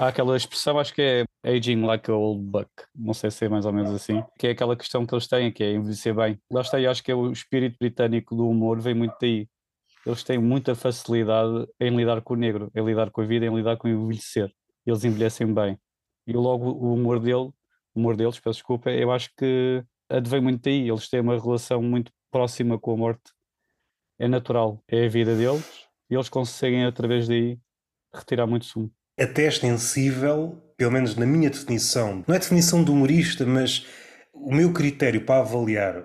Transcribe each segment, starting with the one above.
Há aquela expressão, acho que é aging like a old buck, não sei se é mais ou menos assim, que é aquela questão que eles têm, que é envelhecer bem. Lá está, eu acho que é o espírito britânico do humor vem muito daí. Eles têm muita facilidade em lidar com o negro, em lidar com a vida, em lidar com o envelhecer. Eles envelhecem bem. E logo o humor dele, o humor deles, peço desculpa, eu acho que advém muito daí. Eles têm uma relação muito próxima com a morte. É natural, é a vida deles e eles conseguem através daí retirar muito sumo até extensível, pelo menos na minha definição, não é definição do humorista, mas o meu critério para avaliar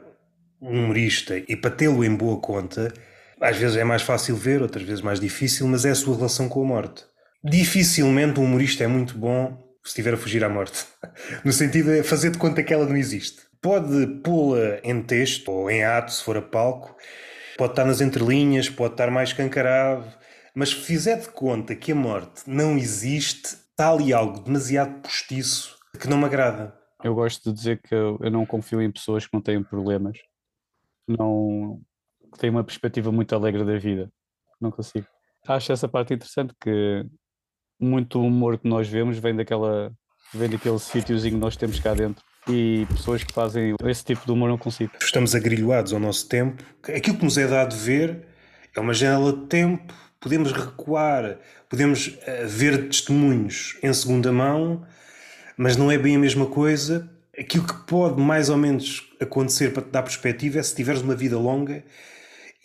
um humorista e para tê-lo em boa conta, às vezes é mais fácil ver, outras vezes mais difícil, mas é a sua relação com a morte. Dificilmente um humorista é muito bom se estiver a fugir à morte. No sentido de fazer de conta que ela não existe. Pode pô-la em texto ou em ato, se for a palco, pode estar nas entrelinhas, pode estar mais cancarado, mas se fizer de conta que a morte não existe, está ali algo demasiado postiço que não me agrada. Eu gosto de dizer que eu, eu não confio em pessoas que não têm problemas, não que têm uma perspectiva muito alegre da vida. Não consigo. Acho essa parte interessante que muito humor que nós vemos vem daquela vem daquele sítiozinho que nós temos cá dentro e pessoas que fazem esse tipo de humor não consigo. Estamos agrilhoados ao nosso tempo. Aquilo que nos é dado ver é uma janela de tempo podemos recuar, podemos uh, ver testemunhos em segunda mão, mas não é bem a mesma coisa. Aquilo que pode mais ou menos acontecer para te dar perspectiva é se tiveres uma vida longa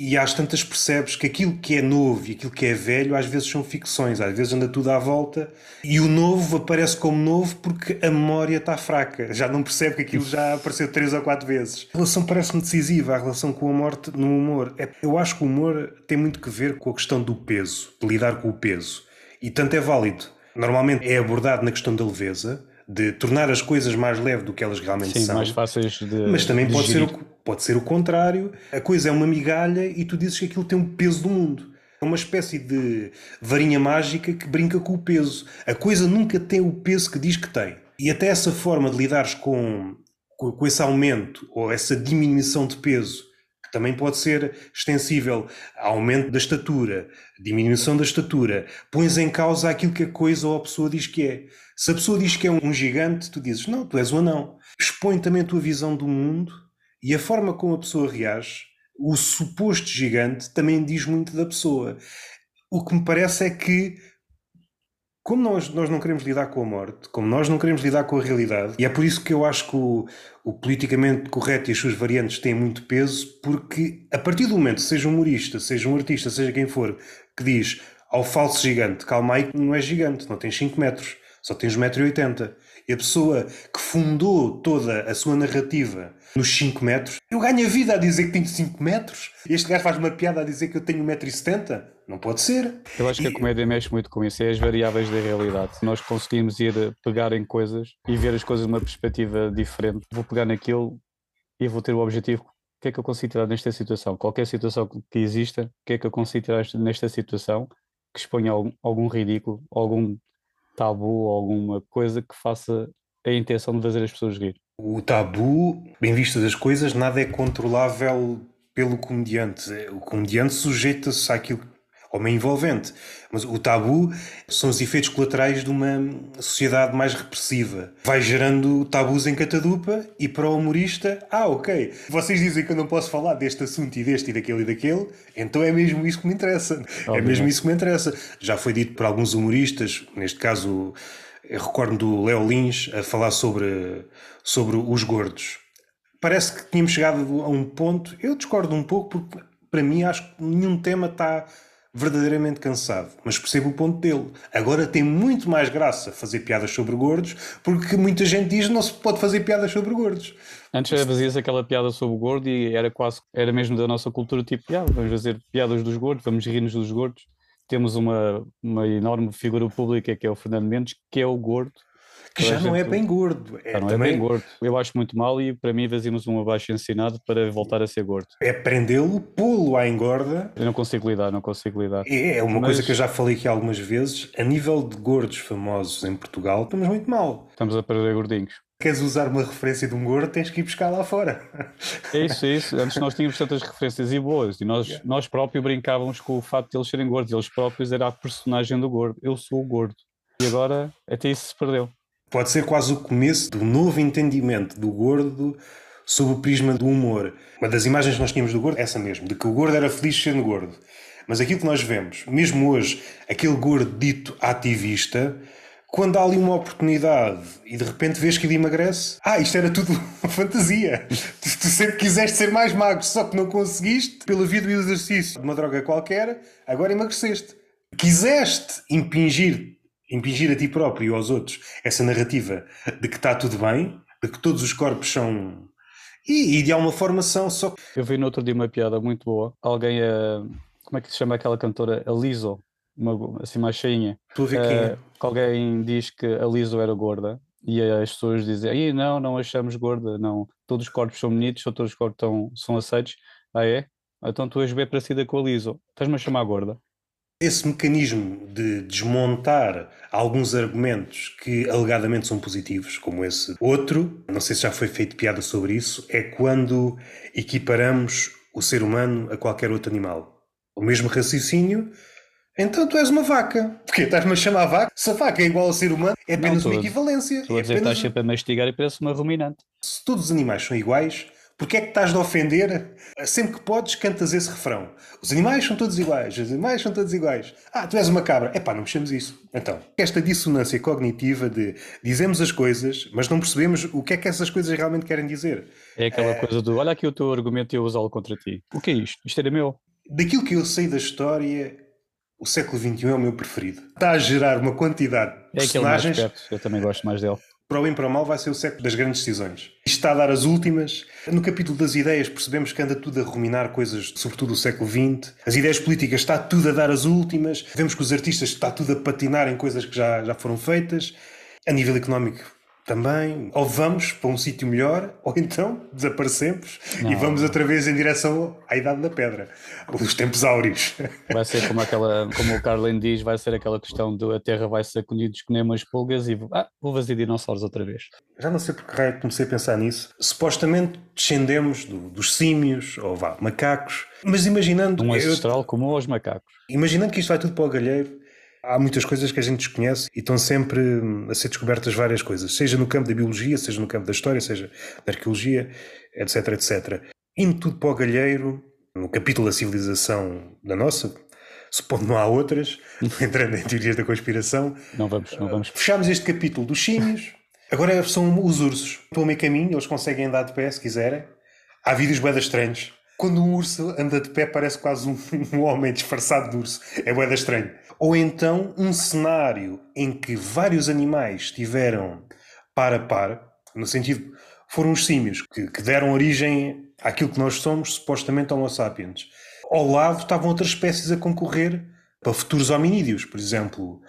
e às tantas percebes que aquilo que é novo e aquilo que é velho às vezes são ficções, às vezes anda tudo à volta e o novo aparece como novo porque a memória está fraca, já não percebe que aquilo já apareceu três ou quatro vezes. A relação parece-me decisiva, a relação com a morte no humor. É, eu acho que o humor tem muito que ver com a questão do peso, de lidar com o peso. E tanto é válido. Normalmente é abordado na questão da leveza, de tornar as coisas mais leves do que elas realmente Sim, são. mais fáceis de. Mas também de pode ser, o, pode ser o contrário. A coisa é uma migalha e tu dizes que aquilo tem um peso do mundo. É uma espécie de varinha mágica que brinca com o peso. A coisa nunca tem o peso que diz que tem. E até essa forma de lidares com, com, com esse aumento ou essa diminuição de peso, que também pode ser extensível ao aumento da estatura, diminuição da estatura, pões em causa aquilo que a coisa ou a pessoa diz que é. Se a pessoa diz que é um gigante, tu dizes, não, tu és um anão. Expõe também a tua visão do mundo e a forma como a pessoa reage, o suposto gigante, também diz muito da pessoa. O que me parece é que, como nós, nós não queremos lidar com a morte, como nós não queremos lidar com a realidade, e é por isso que eu acho que o, o politicamente correto e as suas variantes têm muito peso, porque a partir do momento, seja um humorista, seja um artista, seja quem for, que diz ao falso gigante, calma aí, que não é gigante, não tens 5 metros, só tens 1,80m. E a pessoa que fundou toda a sua narrativa nos 5 metros, eu ganho a vida a dizer que tenho 5 metros? Este gajo faz uma piada a dizer que eu tenho 1,70m? Não pode ser. Eu acho que a E- comédia mexe muito com isso, é as variáveis da realidade. Se nós conseguimos ir pegar em coisas e ver as coisas de uma perspectiva diferente, vou pegar naquilo e vou ter o objetivo. O que é que eu consigo tirar nesta situação? Qualquer situação que exista, o que é que eu consigo tirar nesta situação que exponha algum, algum ridículo, algum tabu, alguma coisa que faça a intenção de fazer as pessoas rir. O tabu, bem vistas as coisas, nada é controlável pelo comediante. O comediante sujeita-se àquilo ao meio envolvente. Mas o tabu são os efeitos colaterais de uma sociedade mais repressiva. Vai gerando tabus em catadupa e para o humorista, ah, ok, vocês dizem que eu não posso falar deste assunto e deste e daquele e daquele, então é mesmo isso que me interessa. É Obviamente. mesmo isso que me interessa. Já foi dito por alguns humoristas, neste caso eu recordo do Léo Lins a falar sobre, sobre os gordos. Parece que tínhamos chegado a um ponto, eu discordo um pouco, porque para mim acho que nenhum tema está verdadeiramente cansado, mas percebo o ponto dele. Agora tem muito mais graça fazer piadas sobre gordos, porque muita gente diz não se pode fazer piadas sobre gordos. Antes fazia-se aquela piada sobre o gordo e era quase, era mesmo da nossa cultura, tipo, "Ah, vamos fazer piadas dos gordos, vamos rir-nos dos gordos. Temos uma, uma enorme figura pública que é o Fernando Mendes, que é o gordo. Que Toda já a não é bem gordo. É, não também, é bem gordo. Eu acho muito mal e para mim fazíamos um abaixo ensinado para voltar a ser gordo. é prendê-lo, pô-lo à engorda. Eu não consigo lidar, não consigo lidar. É é uma Mas- coisa que eu já falei aqui algumas vezes. A nível de gordos famosos em Portugal, estamos muito mal. Estamos a perder gordinhos. Queres usar uma referência de um gordo, tens que ir buscar lá fora. É isso, é isso. Antes nós tínhamos tantas referências e boas e nós, nós próprios brincávamos com o facto de eles serem gordos. Eles próprios era a personagem do gordo. Eu sou o gordo. E agora até isso se perdeu. Pode ser quase o começo do novo entendimento do gordo sob o prisma do humor. Uma das imagens que nós tínhamos do gordo é essa mesmo, de que o gordo era feliz sendo gordo. Mas aquilo que nós vemos, mesmo hoje, aquele gordo dito ativista, quando há ali uma oportunidade e de repente vês que ele emagrece, ah, isto era tudo uma fantasia. tu, tu sempre quiseste ser mais magro, só que não conseguiste, pela vida do exercício de uma droga qualquer, agora emagreceste. Quiseste impingir, impingir a ti próprio e aos outros essa narrativa de que está tudo bem, de que todos os corpos são. E, e de alguma forma são só. Eu vi no outro dia uma piada muito boa. Alguém a. Como é que se chama aquela cantora? A Lizzo uma, assim mais cheinha. Tu a ver quem é? Que alguém diz que a Liso era gorda e as pessoas dizem, aí não, não achamos gorda, não, todos os corpos são bonitos, ou todos os corpos estão, são aceitos. Ah é? Então tu és bem parecida com a Liso, estás-me a chamar gorda? Esse mecanismo de desmontar alguns argumentos que alegadamente são positivos, como esse outro, não sei se já foi feito piada sobre isso, é quando equiparamos o ser humano a qualquer outro animal. O mesmo raciocínio então tu és uma vaca. Porquê? Estás-me a chamar vaca? Se a vaca é igual ao ser humano, é apenas não, uma equivalência. A é apenas... estás sempre a mastigar e parece uma ruminante. Se todos os animais são iguais, porquê é que estás de ofender? Sempre que podes, cantas esse refrão. Os animais são todos iguais, os animais são todos iguais. Ah, tu és uma cabra. Epá, não mexemos isso. Então, esta dissonância cognitiva de dizemos as coisas, mas não percebemos o que é que essas coisas realmente querem dizer. É aquela é... coisa do, olha aqui o teu argumento e eu usá-lo contra ti. O que é isto? Isto era meu. Daquilo que eu sei da história, o século XXI é o meu preferido. Está a gerar uma quantidade de é personagens. Mais perto. Eu também gosto mais dele. Para o bem para o mal vai ser o século das grandes decisões. Isto está a dar as últimas. No capítulo das ideias percebemos que anda tudo a ruminar coisas, sobretudo do século XX. As ideias políticas está tudo a dar as últimas. Vemos que os artistas está tudo a patinar em coisas que já, já foram feitas. A nível económico também, ou vamos para um sítio melhor, ou então desaparecemos não. e vamos outra vez em direção à Idade da Pedra, os tempos áureos. Vai ser como aquela, como o Carlin diz, vai ser aquela questão de a Terra vai ser colhida que nem umas pulgas e ah, vou fazer dinossauros outra vez. Já não sei porque raio comecei a pensar nisso. Supostamente descendemos do, dos símios, ou vá, macacos, mas imaginando. Um ancestral eu, como os macacos. Imaginando que isto vai tudo para o galheiro, Há muitas coisas que a gente desconhece e estão sempre hum, a ser descobertas várias coisas, seja no campo da biologia, seja no campo da história, seja da arqueologia, etc, etc. Indo tudo para o galheiro, no capítulo da civilização da nossa, supondo não há outras, entrando em teorias da conspiração. Não vamos, não vamos. Fechamos este capítulo dos símios, agora são os ursos. Estão a meio caminho, eles conseguem andar de pé se quiserem. Há vídeos boedas estranhos. Quando um urso anda de pé parece quase um, um homem disfarçado de urso. É boeda estranho ou então um cenário em que vários animais estiveram par a par, no sentido, foram os símios que, que deram origem àquilo que nós somos, supostamente Homo sapiens. Ao lado estavam outras espécies a concorrer para futuros hominídeos, por exemplo,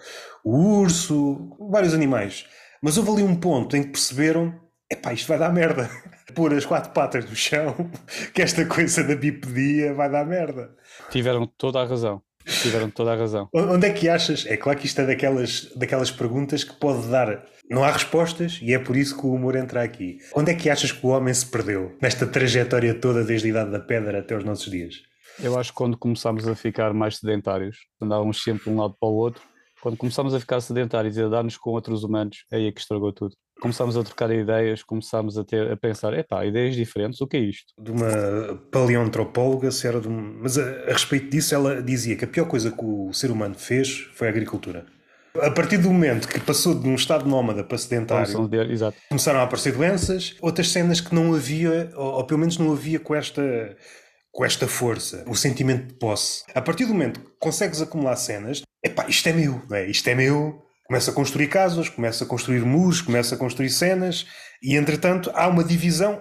o urso, vários animais. Mas houve ali um ponto em que perceberam: epá, isto vai dar merda. Pôr as quatro patas no chão, que esta coisa da bipedia vai dar merda. Tiveram toda a razão. Tiveram toda a razão. Onde é que achas? É claro que isto é daquelas, daquelas perguntas que pode dar. Não há respostas e é por isso que o humor entra aqui. Onde é que achas que o homem se perdeu nesta trajetória toda desde a Idade da Pedra até os nossos dias? Eu acho que quando começámos a ficar mais sedentários, andávamos sempre de um lado para o outro, quando começámos a ficar sedentários e a dar-nos com outros humanos, é aí que estragou tudo começámos a trocar ideias, começámos a ter a pensar, epá, ideias diferentes, o que é isto? De uma paleontropóloga, se era de um... mas a, a, respeito disso ela dizia que a pior coisa que o ser humano fez foi a agricultura. A partir do momento que passou de um estado nómada para sedentário, começaram a aparecer doenças, outras cenas que não havia, ou, ou pelo menos não havia com esta com esta força, o sentimento de posse. A partir do momento que consegues acumular cenas, epá, isto é meu, é? isto é meu, Começa a construir casas, começa a construir muros, começa a construir cenas e, entretanto, há uma divisão.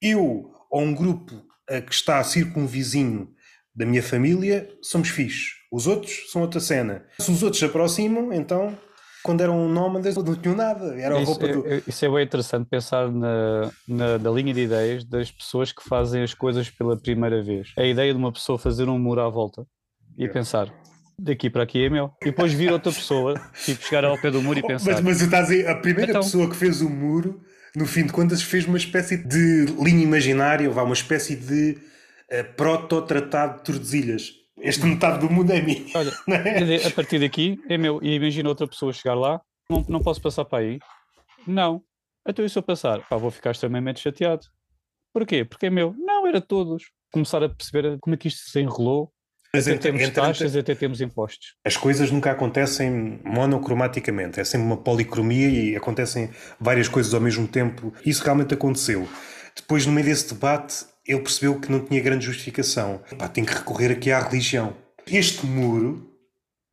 Eu ou um grupo que está a circunvizinho da minha família somos fixos. Os outros são outra cena. Se os outros se aproximam, então, quando eram nómadas, não tinham nada. Era isso, roupa do... É, é, isso é bem interessante pensar na, na, na, linha de ideias das pessoas que fazem as coisas pela primeira vez. A ideia de uma pessoa fazer um muro à volta e é. pensar daqui para aqui é meu. E depois vir outra pessoa, tipo, chegar ao pé do muro e pensar. Mas, mas estás a, a primeira então... pessoa que fez o muro, no fim de contas, fez uma espécie de linha imaginária, ou uma espécie de uh, proto-tratado de Tordesilhas. Este metade do mundo é minha. Olha, é? a partir daqui é meu. E imagina outra pessoa chegar lá, não, não posso passar para aí. Não. Então e se eu passar? Pá, vou ficar extremamente chateado. Porquê? Porque é meu. Não, era todos. Começar a perceber como é que isto se enrolou. Mas até temos taxas, até temos impostos. As coisas nunca acontecem monocromaticamente. É sempre uma policromia e acontecem várias coisas ao mesmo tempo. Isso realmente aconteceu. Depois, no meio desse debate, ele percebeu que não tinha grande justificação. Pá, tem que recorrer aqui à religião. Este muro,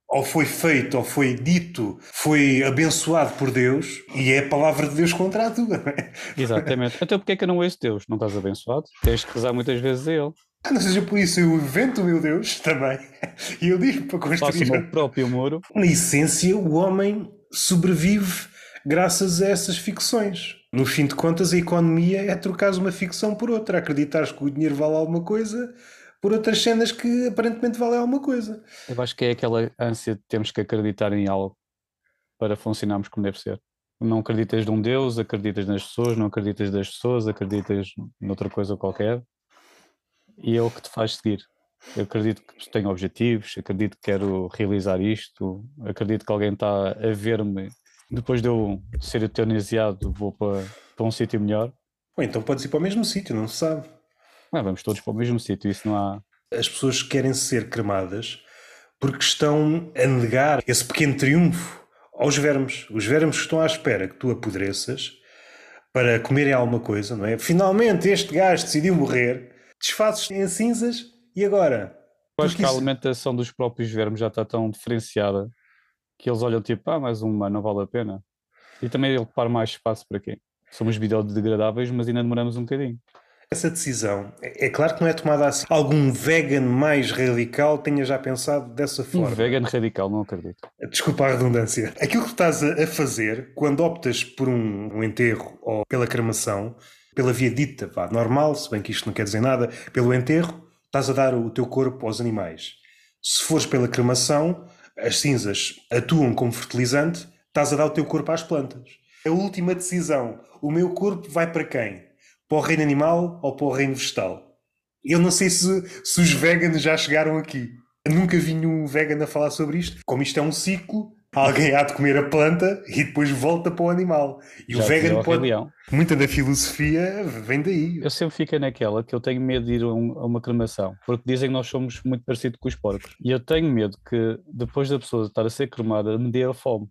ou foi feito, ou foi dito, foi abençoado por Deus, e é a palavra de Deus contra a tua, não é? Exatamente. Então porquê é que eu não ouço Deus? Não estás abençoado? Tens que rezar muitas vezes a Ele. Ah, não seja por isso, eu invento o meu Deus também. E eu digo para construir. Faço o próprio muro. Na essência, o homem sobrevive graças a essas ficções. No fim de contas, a economia é trocar uma ficção por outra. Acreditares que o dinheiro vale alguma coisa por outras cenas que aparentemente valem alguma coisa. Eu acho que é aquela ânsia de termos que acreditar em algo para funcionarmos como deve ser. Não acreditas num Deus, acreditas nas pessoas, não acreditas das pessoas, acreditas noutra coisa qualquer e é o que te faz seguir. Eu acredito que tenho objetivos, acredito que quero realizar isto, acredito que alguém está a ver-me depois de eu ser eutanasiado, vou para, para um sítio melhor. Ou então podes ir para o mesmo sítio, não se sabe. Não, vamos todos para o mesmo sítio, isso não há. As pessoas querem ser cremadas porque estão a negar esse pequeno triunfo aos vermes. Os vermes estão à espera que tu apodreças para comerem alguma coisa, não é? Finalmente este gajo decidiu morrer, desfazes em cinzas e agora? Eu acho que a alimentação dos próprios vermes já está tão diferenciada que eles olham tipo, ah, mais uma, não vale a pena. E também ele ocupar mais espaço para quê? Somos biodegradáveis, mas ainda demoramos um bocadinho. Essa decisão, é, é claro que não é tomada assim. Algum vegan mais radical tenha já pensado dessa forma. Um vegan radical, não acredito. Desculpa a redundância. Aquilo que estás a fazer quando optas por um enterro ou pela cremação, pela via dita, vá, normal, se bem que isto não quer dizer nada, pelo enterro, estás a dar o teu corpo aos animais. Se fores pela cremação, as cinzas atuam como fertilizante, estás a dar o teu corpo às plantas. A última decisão, o meu corpo vai para quem? Para o reino animal ou para o reino vegetal? Eu não sei se, se os veganos já chegaram aqui. Eu nunca vi nenhum vegan a falar sobre isto. Como isto é um ciclo, alguém há de comer a planta e depois volta para o animal. E Já o vegan pode. Muita da filosofia vem daí. Eu sempre fico naquela que eu tenho medo de ir a, um, a uma cremação, porque dizem que nós somos muito parecidos com os porcos. E eu tenho medo que depois da pessoa estar a ser cremada me dê a fome.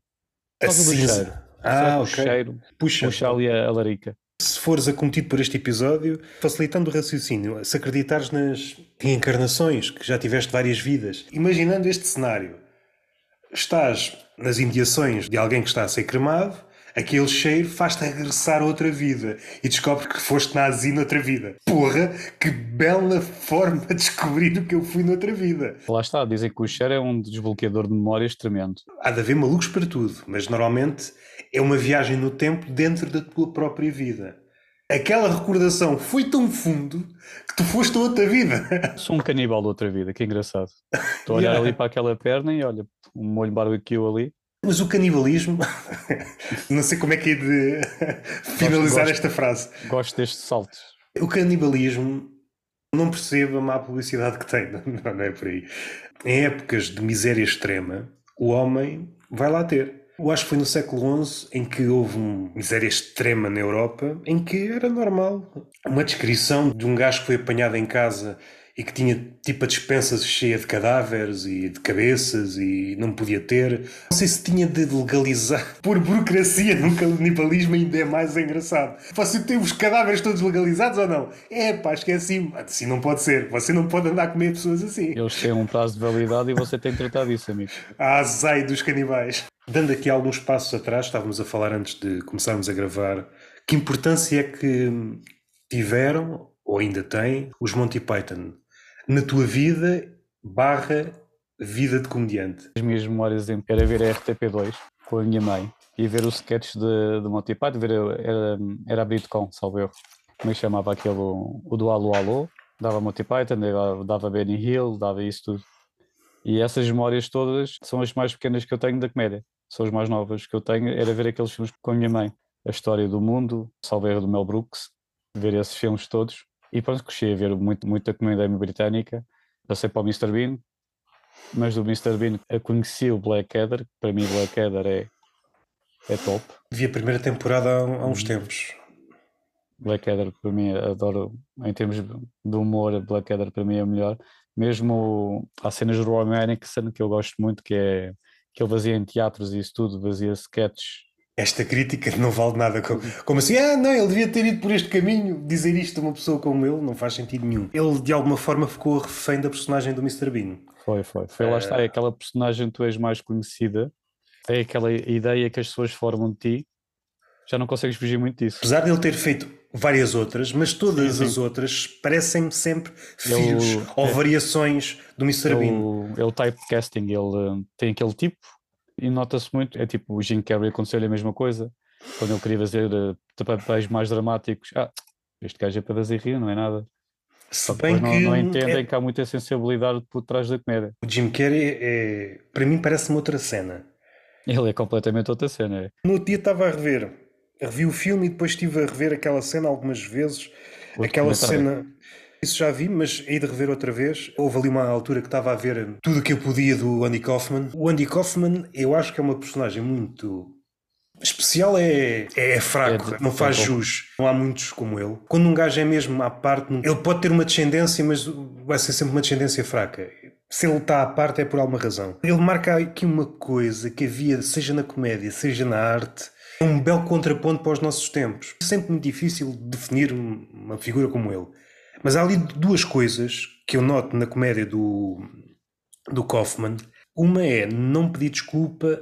Por causa do cheiro. Ah. O cheiro, puxa, puxa ali a, a larica se fores acometido por este episódio, facilitando o raciocínio, se acreditares nas reencarnações, que já tiveste várias vidas, imaginando este cenário, estás nas imediações de alguém que está a ser cremado, aquele cheiro faz-te regressar a outra vida e descobres que foste nazi noutra vida. Porra, que bela forma de descobrir o que eu fui noutra vida. Lá está, dizem que o cheiro é um desbloqueador de memórias tremendo. Há de haver malucos para tudo, mas normalmente é uma viagem no tempo dentro da tua própria vida. Aquela recordação foi tão fundo que tu foste a outra vida. Sou um canibal de outra vida, que engraçado. Estou a olhar yeah. ali para aquela perna e olha, um molho barbecue ali. Mas o canibalismo, não sei como é que é de finalizar gosto, esta frase. Gosto destes saltos. O canibalismo, não percebo a má publicidade que tem, não é por aí. Em épocas de miséria extrema, o homem vai lá ter. Eu acho que foi no século XI em que houve uma miséria extrema na Europa, em que era normal. Uma descrição de um gajo que foi apanhado em casa e que tinha tipo a dispensa cheia de cadáveres e de cabeças e não podia ter. Não sei se tinha de legalizar por burocracia no canibalismo ainda é mais engraçado. Você tem os cadáveres todos legalizados ou não? É pá, esqueci. Assim não pode ser. Você não pode andar a comer pessoas assim. Eles têm um prazo de validade e você tem que tratar disso, amigo. A azai dos canibais. Dando aqui alguns passos atrás, estávamos a falar antes de começarmos a gravar, que importância é que tiveram, ou ainda têm, os Monty Python na tua vida barra vida de comediante? As minhas memórias era ver a RTP2 com a minha mãe e ver os sketches de, de Monty Python, ver, era, era a com salvo eu. Como é chamava aquele, o do Alô Alô, dava Monty Python, dava Benny Hill, dava isso tudo. E essas memórias todas são as mais pequenas que eu tenho da comédia. São as mais novas que eu tenho. Era ver aqueles filmes com a minha mãe. A História do Mundo, Salveiro do Mel Brooks, ver esses filmes todos. E pronto, cresci a ver muito, muita comédia britânica. Passei para o Mr. Bean, Mas do Mr. Bean conheci o Blackadder, para mim Blackadder é, é top. Vi a primeira temporada há, há uns Uhum. tempos. Blackadder para mim adoro, em termos de humor, Blackadder para mim é o melhor. Mesmo há cenas do Roy Erickson que eu gosto muito, que é que ele fazia em teatros e isso tudo, fazia sketches. Esta crítica não vale nada. Como, como assim? Ah, não, ele devia ter ido por este caminho. Dizer isto a uma pessoa como ele não faz sentido nenhum. Ele, de alguma forma, ficou refém da personagem do Mr. Bean. Foi, foi. Foi lá está, é aquela personagem que tu és mais conhecida, é aquela ideia que as pessoas formam de ti, já não consegues fugir muito disso. Apesar de ele ter feito várias outras, mas todas Sim, sim. as outras parecem-me sempre Ele- filhos ou é- variações do Mr. Bean. Ele, ele typecasting, ele uh, tem aquele tipo e nota-se muito. É tipo o Jim Carrey aconteceu-lhe a mesma coisa quando ele queria fazer uh, papéis mais dramáticos. Ah, este gajo é para fazer rir, não é nada. Só que não, não entendem é- que há muita sensibilidade por trás da comédia. o Jim Carrey é, para mim parece-me outra cena. Ele é completamente outra cena. é. No outro dia estava a rever, revi o filme e depois estive a rever aquela cena algumas vezes. O aquela cena, isso já vi, mas hei de rever outra vez. Houve ali uma altura que estava a ver tudo o que eu podia do Andy Kaufman. O Andy Kaufman, eu acho que é uma personagem muito especial, é, é fraco, É de- não faz é jus. Não há muitos como ele. Quando um gajo é mesmo à parte, ele pode ter uma descendência, mas vai ser sempre uma descendência fraca. Se ele está à parte é por alguma razão. Ele marca aqui uma coisa que havia, seja na comédia, seja na arte, é um belo contraponto para os nossos tempos. É sempre muito difícil definir um- uma figura como ele. Mas há ali duas coisas que eu noto na comédia do, do Kaufman. Uma é não pedir desculpa,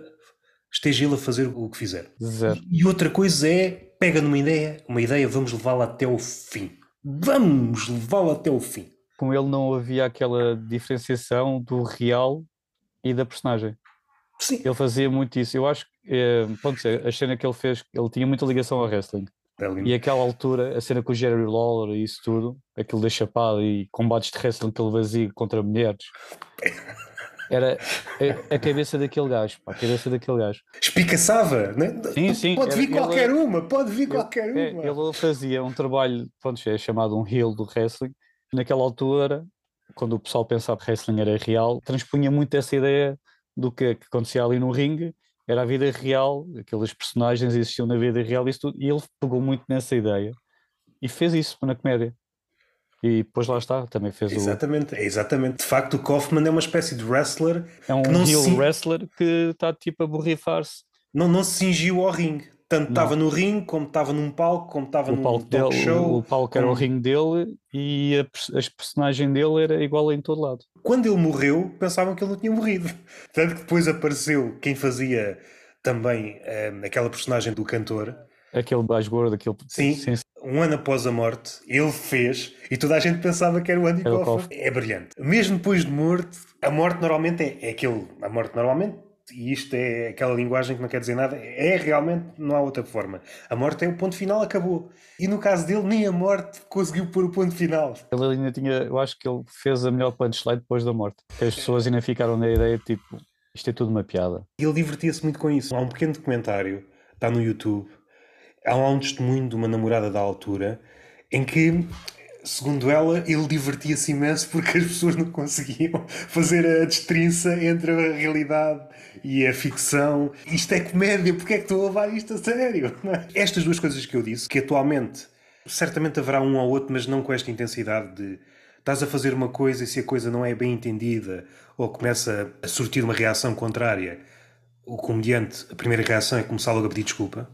esteja ele a fazer o que fizer. Zero. E outra coisa é, pega numa ideia, uma ideia, vamos levá-la até o fim. Vamos levá-la até o fim. Com ele não havia aquela diferenciação do real e da personagem. Sim. Ele fazia muito isso. Eu acho que, eh, pronto, a cena que ele fez, ele tinha muita ligação ao wrestling. É. E aquela altura, a cena com o Jerry Lawler e isso tudo, aquilo da chapada e combates de wrestling ele fazia contra mulheres, era a, a cabeça daquele gajo, pá, a cabeça daquele gajo. Espicaçava, né? Sim, sim, Pode vir era- qualquer ele- uma, pode vir qualquer É, uma. ele fazia um trabalho, pronto, é chamado um heel do wrestling. Naquela altura, quando o pessoal pensava que wrestling era real, transpunha muito essa ideia do que, que acontecia ali no ringue, era a vida real, aqueles personagens existiam na vida real isso tudo, e ele pegou muito nessa ideia e fez isso na comédia. E depois lá está, também fez o. Exatamente, é exatamente. De facto, o Kaufman é uma espécie de wrestler É um heel se- wrestler que está tipo a borrifar-se. não, não se cingiu ao ringue. Tanto estava no ringue, como estava num palco, como estava num palco, talk dele, show. o palco era o como- ringue dele e a, a personagem dele era igual em todo lado. Quando ele morreu, pensavam que ele não tinha morrido. Tanto que depois apareceu quem fazia também eh, aquela personagem do cantor. Aquele gajo gordo, aquele. Sim. Um ano após a morte, ele fez e toda a gente pensava que era o Andy. Kaufman. É brilhante. Mesmo depois de morto, a morte normalmente é, é aquele. A morte normalmente, e isto é aquela linguagem que não quer dizer nada, é realmente, não há outra forma. A morte é o ponto final, acabou. E no caso dele, nem a morte conseguiu pôr o ponto final. Ele ainda tinha. Eu acho que ele fez a melhor punchline depois da morte. Que as pessoas ainda ficaram na ideia tipo. Isto é tudo uma piada. E ele divertia-se muito com isso. Há um pequeno documentário, está no YouTube, há lá um testemunho de uma namorada da altura, em que, segundo ela, ele divertia-se imenso porque as pessoas não conseguiam fazer a destrinça entre a realidade e a ficção. Isto é comédia, porque é que estou a levar isto a sério? Estas duas coisas que eu disse, que atualmente certamente haverá um ou outro, mas não com esta intensidade de estás a fazer uma coisa e se a coisa não é bem entendida ou começa a surtir uma reação contrária, o comediante, a primeira reação é começar logo a pedir desculpa.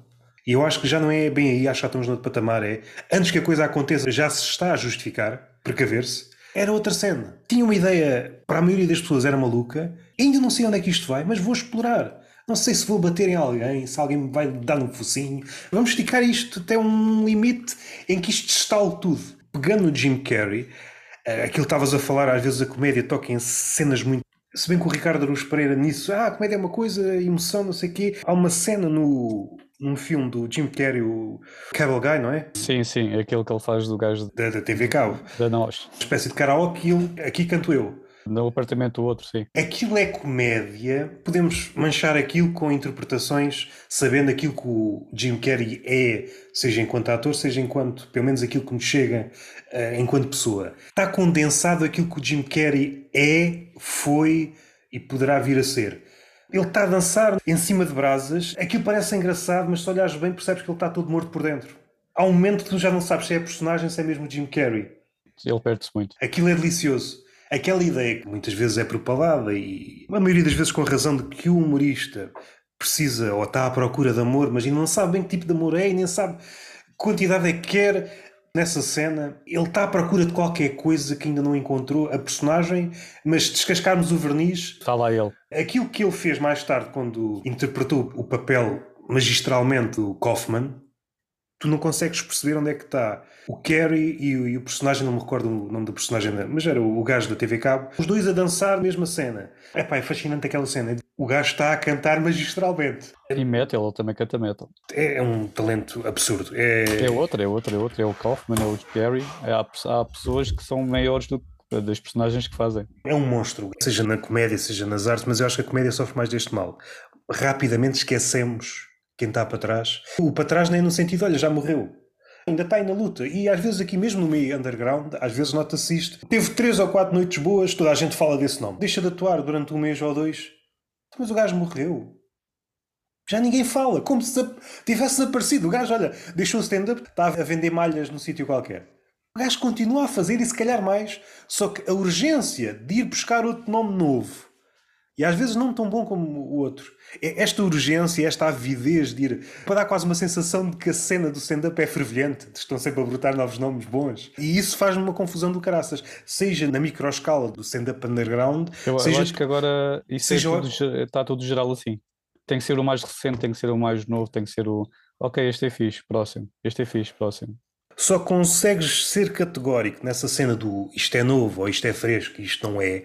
E eu acho que já não é bem aí, acho que já estamos no outro patamar. É antes que a coisa aconteça, já se está a justificar, precaver-se. Era outra cena. Tinha uma ideia, para a maioria das pessoas era maluca, ainda não sei onde é que isto vai, mas vou explorar. Não sei se vou bater em alguém, se alguém me vai dar um focinho. Vamos esticar isto até um limite em que isto estale tudo. Pegando no Jim Carrey, eh, aquilo que estavas a falar, às vezes a comédia toca em cenas muito. Se bem que o Ricardo Aruz Pereira nisso, ah, a comédia é uma coisa, emoção, não sei o quê. Há uma cena no, num filme do Jim Carrey, o Cable Guy, não é? Sim, sim, aquele que ele faz do gajo Da, da TV Cabo. da nós. Uma espécie de karaoke e ele, aqui canto eu. No apartamento do outro, sim. Aquilo é comédia. Podemos manchar aquilo com interpretações, sabendo aquilo que o Jim Carrey é, seja enquanto ator, seja enquanto, pelo menos aquilo que nos chega uh, enquanto pessoa. Está condensado aquilo que o Jim Carrey é, foi e poderá vir a ser. Ele está a dançar em cima de brasas. Aquilo parece engraçado, mas se olhares bem percebes que ele está todo morto por dentro. Há um momento que tu já não sabes se é personagem, se é mesmo Jim Carrey. Ele perde-se muito. Aquilo é delicioso. Aquela ideia que muitas vezes é propalada e a maioria das vezes com razão de que o humorista precisa ou está à procura de amor, mas ainda não sabe bem que tipo de amor é e nem sabe quantidade é que quer. Nessa cena, ele está à procura de qualquer coisa que ainda não encontrou, a personagem, mas se descascarmos o verniz. Está lá ele. Aquilo que ele fez mais tarde, quando interpretou o papel magistralmente do Kaufman, tu não consegues perceber onde é que está o Carrie e o, e o, personagem, não me recordo o nome do personagem, mas era o, o gajo da TV Cabo, os dois a dançar, mesma cena. Epá, é fascinante aquela cena. O gajo está a cantar magistralmente. E metal, ele também canta metal. É, é um talento absurdo. É... é outro, é outro, é outro. É o Kaufman, é o Carrie. É, há, há pessoas que são maiores do que das personagens que fazem. É um monstro, seja na comédia, seja nas artes, mas eu acho que a comédia sofre mais deste mal. Rapidamente esquecemos quem está para trás. O para trás nem no sentido, olha, já morreu. Ainda está aí na luta. E às vezes aqui mesmo no meio underground, às vezes nota-se isto. Teve três ou quatro noites boas, toda a gente fala desse nome. Deixa de atuar durante um mês ou dois. Mas o gajo morreu. Já ninguém fala, como se tivesse desaparecido. O gajo, olha, deixou o stand-up, está a vender malhas num sítio qualquer. O gajo continua a fazer e se calhar mais, só que a urgência de ir buscar outro nome novo e às vezes não tão bom como o outro. É esta urgência, esta avidez de ir para dar quase uma sensação de que a cena do stand-up é fervilhante, estão sempre a brotar novos nomes bons. E isso faz-me uma confusão do caraças. Seja na microescala do stand-up underground, eu, seja... eu acho que agora isso é tudo, está tudo geral assim. Tem que ser o mais recente, tem que ser o mais novo, tem que ser o. Ok, este é fixe, próximo. Este é fixe, próximo. Só consegues ser categórico nessa cena do isto é novo ou isto é fresco, isto não é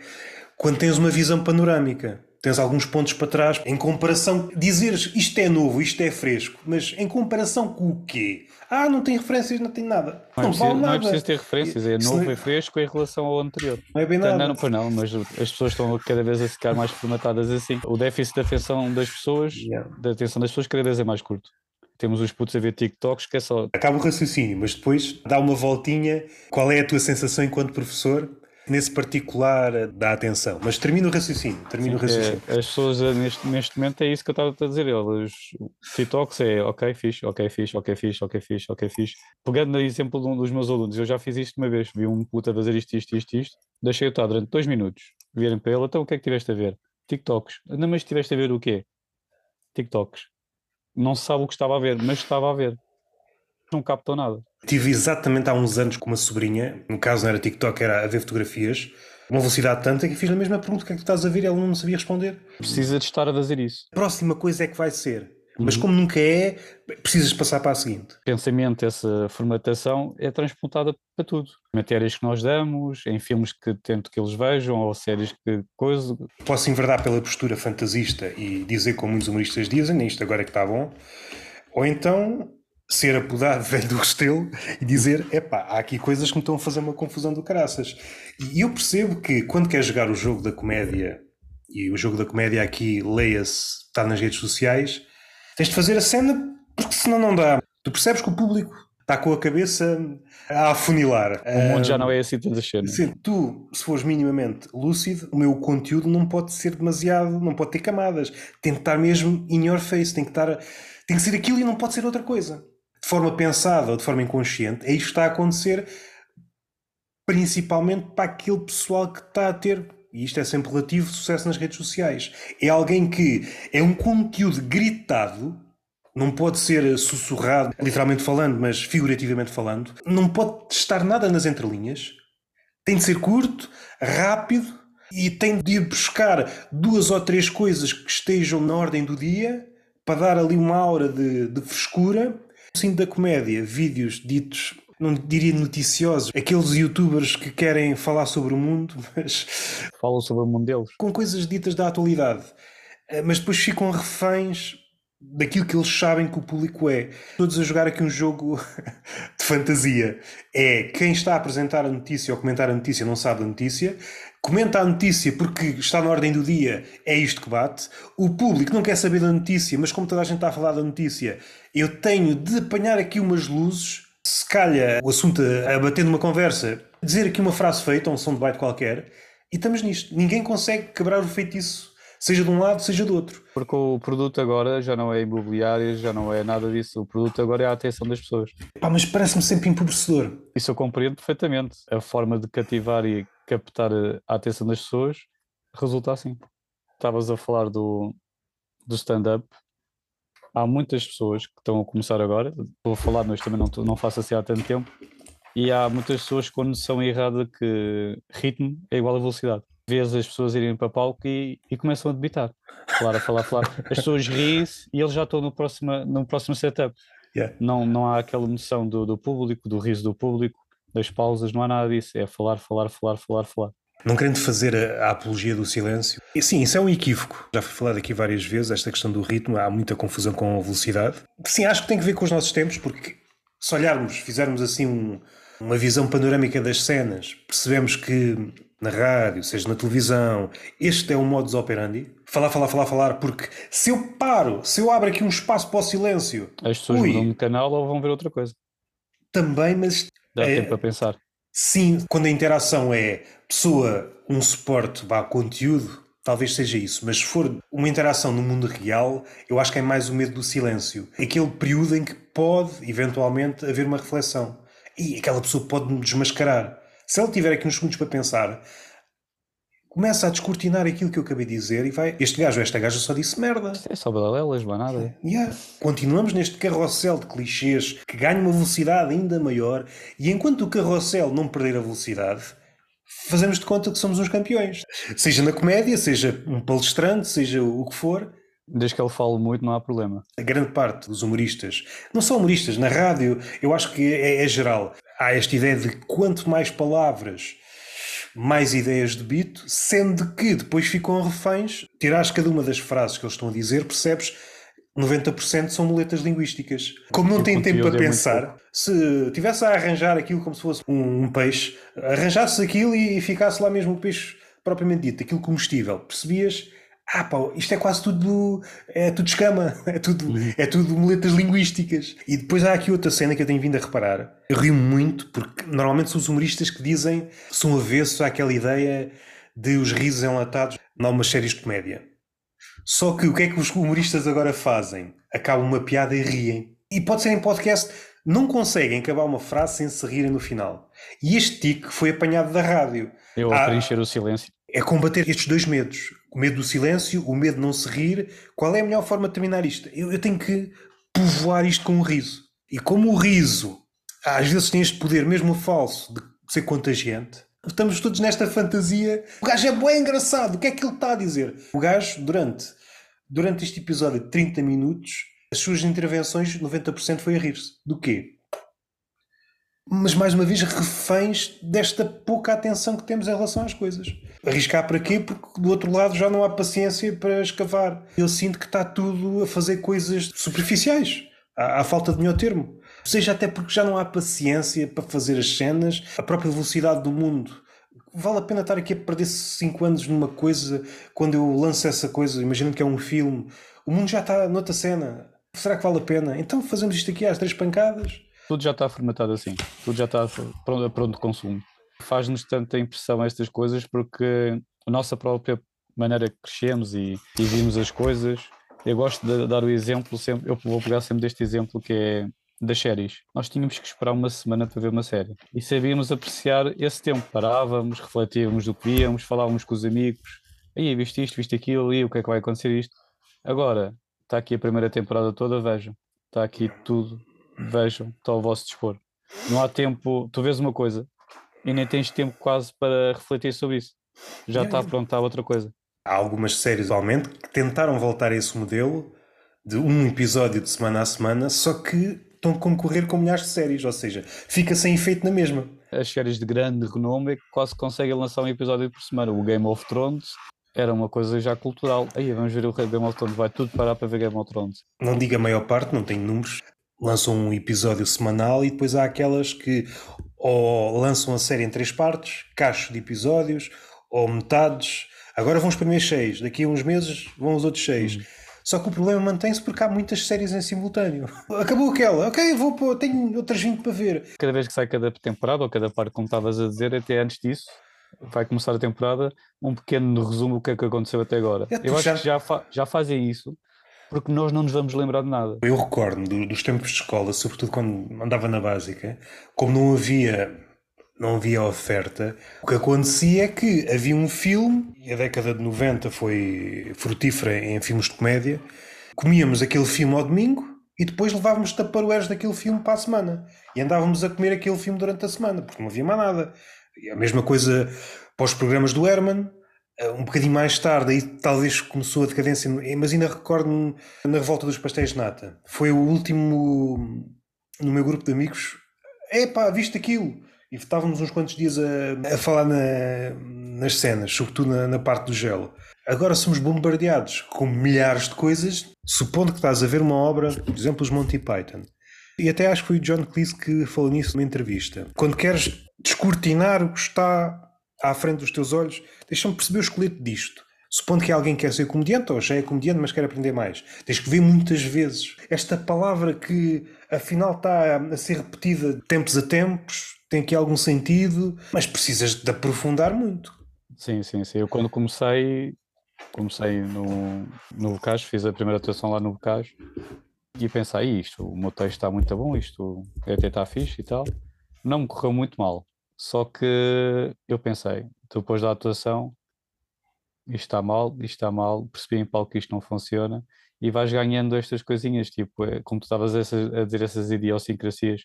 quando tens uma visão panorâmica. Tens alguns pontos para trás, em comparação, dizeres isto é novo, isto é fresco, mas em comparação com o quê? Ah, não tem referências, não tem nada. Não, não, é preciso, vale nada. não é preciso ter referências, é novo e é fresco em relação ao anterior. Não é bem nada. Não, não, não, mas as pessoas estão cada vez a ficar mais formatadas assim. O déficit de atenção das pessoas, yeah. da atenção das pessoas, cada vez é mais curto temos os putos a ver TikToks que é só. Acaba o raciocínio, mas depois dá uma voltinha. Qual é a tua sensação enquanto professor nesse particular da atenção. Mas termino o raciocínio. Termino Sim, o raciocínio. É, as pessoas eh, neste, neste momento é isso que eu estava a dizer. Eles, TikToks é ok, fixe, ok, fixe, ok, fixe, ok, fixe, ok, fixe. Pegando no exemplo de um dos meus alunos, eu já fiz isto uma vez, vi um puto a fazer isto, isto, isto, isto, deixei-o estar durante dois minutos, virem para ele, então o que é que tiveste a ver? TikToks. Não, mas tiveste a ver o quê? TikToks. Não se sabe o que estava a ver, mas estava a ver. Não captou nada. Tive exatamente há uns anos com uma sobrinha, no caso não era TikTok, era a ver fotografias, uma velocidade tanta que fiz a mesma pergunta: o que é que tu estás a ver? E ela não sabia responder. Precisa de estar a fazer isso. A próxima coisa é que vai ser. Mas uhum. como nunca é, precisas passar para a seguinte. Pensamento, essa formatação é transpontada para tudo. Matérias que nós damos, em filmes que tento que eles vejam, ou séries que coisa. Posso enverdar pela postura fantasista e dizer como muitos humoristas dizem, isto agora é que está bom. Ou então ser apodado velho do Restelo e dizer: epá, há aqui coisas que me estão a fazer uma confusão do caraças. E eu percebo que quando quer jogar o jogo da comédia, e o jogo da comédia aqui, leia-se, está nas redes sociais, tens de fazer a cena porque senão não dá. Tu percebes que o público está com a cabeça a afunilar. O mundo já não é assim todas as cenas. Sim, tu, se fores minimamente lúcido, o meu conteúdo não pode ser demasiado, não pode ter camadas. Tem que estar mesmo in your face, tem que estar. Tem que ser aquilo e não pode ser outra coisa forma pensada ou de forma inconsciente, é isto que está a acontecer principalmente para aquele pessoal que está a ter, e isto é sempre relativo, sucesso nas redes sociais. É alguém que é um conteúdo gritado, não pode ser sussurrado, literalmente falando, mas figurativamente falando, não pode estar nada nas entrelinhas, tem de ser curto, rápido e tem de ir buscar duas ou três coisas que estejam na ordem do dia para dar ali uma aura de, de frescura Sim, da comédia, vídeos ditos não diria noticiosos, aqueles youtubers que querem falar sobre o mundo, mas. Falam sobre o mundo deles. Com coisas ditas da atualidade. Eh, mas depois ficam reféns daquilo que eles sabem que o público é. Todos a jogar aqui um jogo de fantasia. É quem está a apresentar a notícia ou comentar a notícia não sabe a notícia, comenta a notícia porque está na ordem do dia, é isto que bate. O público não quer saber da notícia, mas como toda a gente está a falar da notícia, eu tenho de apanhar aqui umas luzes, se calha o assunto a bater numa conversa, dizer aqui uma frase feita, um som de baile qualquer, e estamos nisto. Ninguém consegue quebrar o feitiço, seja de um lado, seja do outro. Porque o produto agora já não é imobiliário, já não é nada disso. O produto agora é a atenção das pessoas. Pá, mas parece-me sempre empobrecedor. Isso eu compreendo perfeitamente. A forma de cativar e captar a atenção das pessoas resulta assim. Estavas a falar do, do stand-up. Há muitas pessoas que estão a começar agora. Vou falar, mas também não, não faço assim há tanto tempo e há muitas pessoas com noção errada que ritmo é igual a velocidade. Vês as pessoas irem para palco e, e começam a debitar. Falar, a falar, a falar. As pessoas riem-se e eles já estão no próximo, no próximo setup. Yeah. Não, não há aquela noção do, do público, do riso do público, das pausas, não há nada disso. É falar, falar, falar, falar, falar. Não querendo fazer a, a, apologia do silêncio. E, sim, isso é um equívoco. Já foi falado aqui várias vezes, esta questão do ritmo, há muita confusão com a velocidade. Sim, acho que tem que ver com os nossos tempos, porque se olharmos, fizermos assim um, uma visão panorâmica das cenas, percebemos que na rádio, seja na televisão, este é o modus operandi. Falar, falar, falar, falar, porque se eu paro, se eu abro aqui um espaço para o silêncio. As pessoas ui, mudam de canal ou vão ver outra coisa. Também, mas. Dá é, tempo para pensar. Sim, quando a interação é pessoa, um suporte, vá, conteúdo, talvez seja isso. Mas se for uma interação no mundo real, eu acho que é mais o medo do silêncio. Aquele período em que pode, eventualmente, haver uma reflexão. E aquela pessoa pode me desmascarar. Se ele tiver aqui uns segundos para pensar, começa a descortinar aquilo que eu acabei de dizer e vai. Este gajo, esta gaja só disse merda. Isto é só balelas, não é nada. Yeah. Continuamos neste carrossel de clichês que ganha uma velocidade ainda maior e enquanto o carrossel não perder a velocidade, fazemos de conta que somos uns campeões. Seja na comédia, seja um palestrante, seja o que for. Desde que ele fale muito, não há problema. A grande parte dos humoristas, não são humoristas, na rádio, eu acho que é, é geral. Há esta ideia de quanto mais palavras, mais ideias de bito, sendo que depois ficam reféns. Tirares cada uma das frases que eles estão a dizer, percebes 90% são muletas linguísticas. Como não tem tempo para é pensar, se tivesse a arranjar aquilo como se fosse um, um peixe, arranjasse aquilo e, e ficasse lá mesmo o peixe propriamente dito, aquilo comestível, percebias? Ah pá, isto é quase tudo, é tudo escama, é tudo, é tudo muletas linguísticas. E depois há aqui outra cena que eu tenho vindo a reparar. Eu rio muito porque normalmente são os humoristas que dizem, são avessos àquela ideia de os risos enlatados em algumas séries de comédia. Só que o que é que os humoristas agora fazem? Acabam uma piada e riem. E pode ser em podcast, não conseguem acabar uma frase sem se rirem no final. E este tique foi apanhado da rádio. Eu a preencher o silêncio. É combater estes dois medos o medo do silêncio, o medo de não se rir. Qual é a melhor forma de terminar isto? Eu, eu tenho que povoar isto com um riso. E como o riso às vezes tem este poder, mesmo falso, de ser contagiante, estamos todos nesta fantasia. O gajo é bem engraçado, o que é que ele está a dizer? O gajo, durante, durante este episódio de 30 minutos, as suas intervenções, 90% foi a rir-se. Do quê? Mas mais uma vez reféns desta pouca atenção que temos em relação às coisas. Arriscar para quê? Porque do outro lado já não há paciência para escavar. Eu sinto que está tudo a fazer coisas superficiais. Há falta de melhor termo. Seja até porque já não há paciência para fazer as cenas, a própria velocidade do mundo. Vale a pena estar aqui a perder 5 anos numa coisa quando eu lanço essa coisa, imagino que é um filme. O mundo já está noutra cena. Será que vale a pena? Então fazemos isto aqui às três pancadas tudo já está formatado assim, tudo já está pronto, pronto consumo. Faz-nos tanta impressão estas coisas porque a nossa própria maneira que crescemos e, e vimos as coisas. Eu gosto de dar o exemplo, sempre, eu vou pegar sempre deste exemplo que é das séries. Nós tínhamos que esperar uma semana para ver uma série e sabíamos apreciar esse tempo. Parávamos, refletíamos do que víamos, falávamos com os amigos. Aí, viste isto, viste aquilo, ali, o que é que vai acontecer isto? Agora, está aqui a primeira temporada toda, vejam. Está aqui tudo vejam, está ao vosso dispor. Não há tempo, tu vês uma coisa e nem tens tempo quase para refletir sobre isso. Já está pronto, está outra coisa. Há algumas séries atualmente que tentaram voltar a esse modelo de um episódio de semana a semana, só que estão a concorrer com milhares de séries, ou seja, fica sem efeito na mesma. As séries de grande renome quase conseguem lançar um episódio por semana. O Game of Thrones era uma coisa já cultural. Aí vamos ver o Game of Thrones, vai tudo parar para ver Game of Thrones. Não diga a maior parte, não tenho números, lançam um episódio semanal e depois há aquelas que ou lançam a série em três partes, cachos de episódios, ou metades. Agora vão os primeiros seis, daqui a uns meses vão os outros seis. Hum. Só que o problema mantém-se porque há muitas séries em simultâneo. Acabou aquela, ok, vou pôr, tenho outras 20 para ver. Cada vez que sai cada temporada, ou cada parte, como estavas a dizer, até antes disso, vai começar a temporada, um pequeno resumo do que é que aconteceu até agora. É, Eu acho já... que já, fa já fazem isso porque nós não nos vamos lembrar de nada. Eu recordo do, dos tempos de escola, sobretudo quando andava na básica, como não havia não havia oferta. O que acontecia é que havia um filme, e a década de 90 foi frutífera em filmes de comédia, comíamos aquele filme ao domingo e depois levávamos taparoeiros daquele filme para a semana. E andávamos a comer aquele filme durante a semana, porque não havia mais nada. E a mesma coisa para os programas do Herman, um bocadinho mais tarde, aí talvez começou a decadência, mas ainda recordo-me na Revolta dos Pastéis de Nata. Foi o último no meu grupo de amigos. Epá, viste aquilo? E estávamos uns quantos dias a, a falar na, nas cenas, sobretudo na, na, parte do gelo. Agora somos bombardeados com milhares de coisas, supondo que estás a ver uma obra, por exemplo, os Monty Python. E até acho que foi o John Cleese que falou nisso numa entrevista. Quando queres descortinar o que está à frente dos teus olhos, deixa-me perceber o esqueleto disto. Supondo que alguém quer ser comediante, ou já é comediante, mas quer aprender mais. Tens que ver muitas vezes. Esta palavra que afinal está a ser repetida de tempos a tempos, tem aqui algum sentido, mas precisas de aprofundar muito. Sim, sim, sim. Eu quando comecei, comecei no, no Bocage, fiz a primeira atuação lá no Bocage e pensei, isto, o meu texto está muito bom, isto até está fixe e tal. Não me correu muito mal, só que eu pensei, depois da atuação, isto está mal, isto está mal, percebi em palco que isto não funciona e vais ganhando estas coisinhas, tipo, é, como tu estavas a, dizer essas idiosincrasias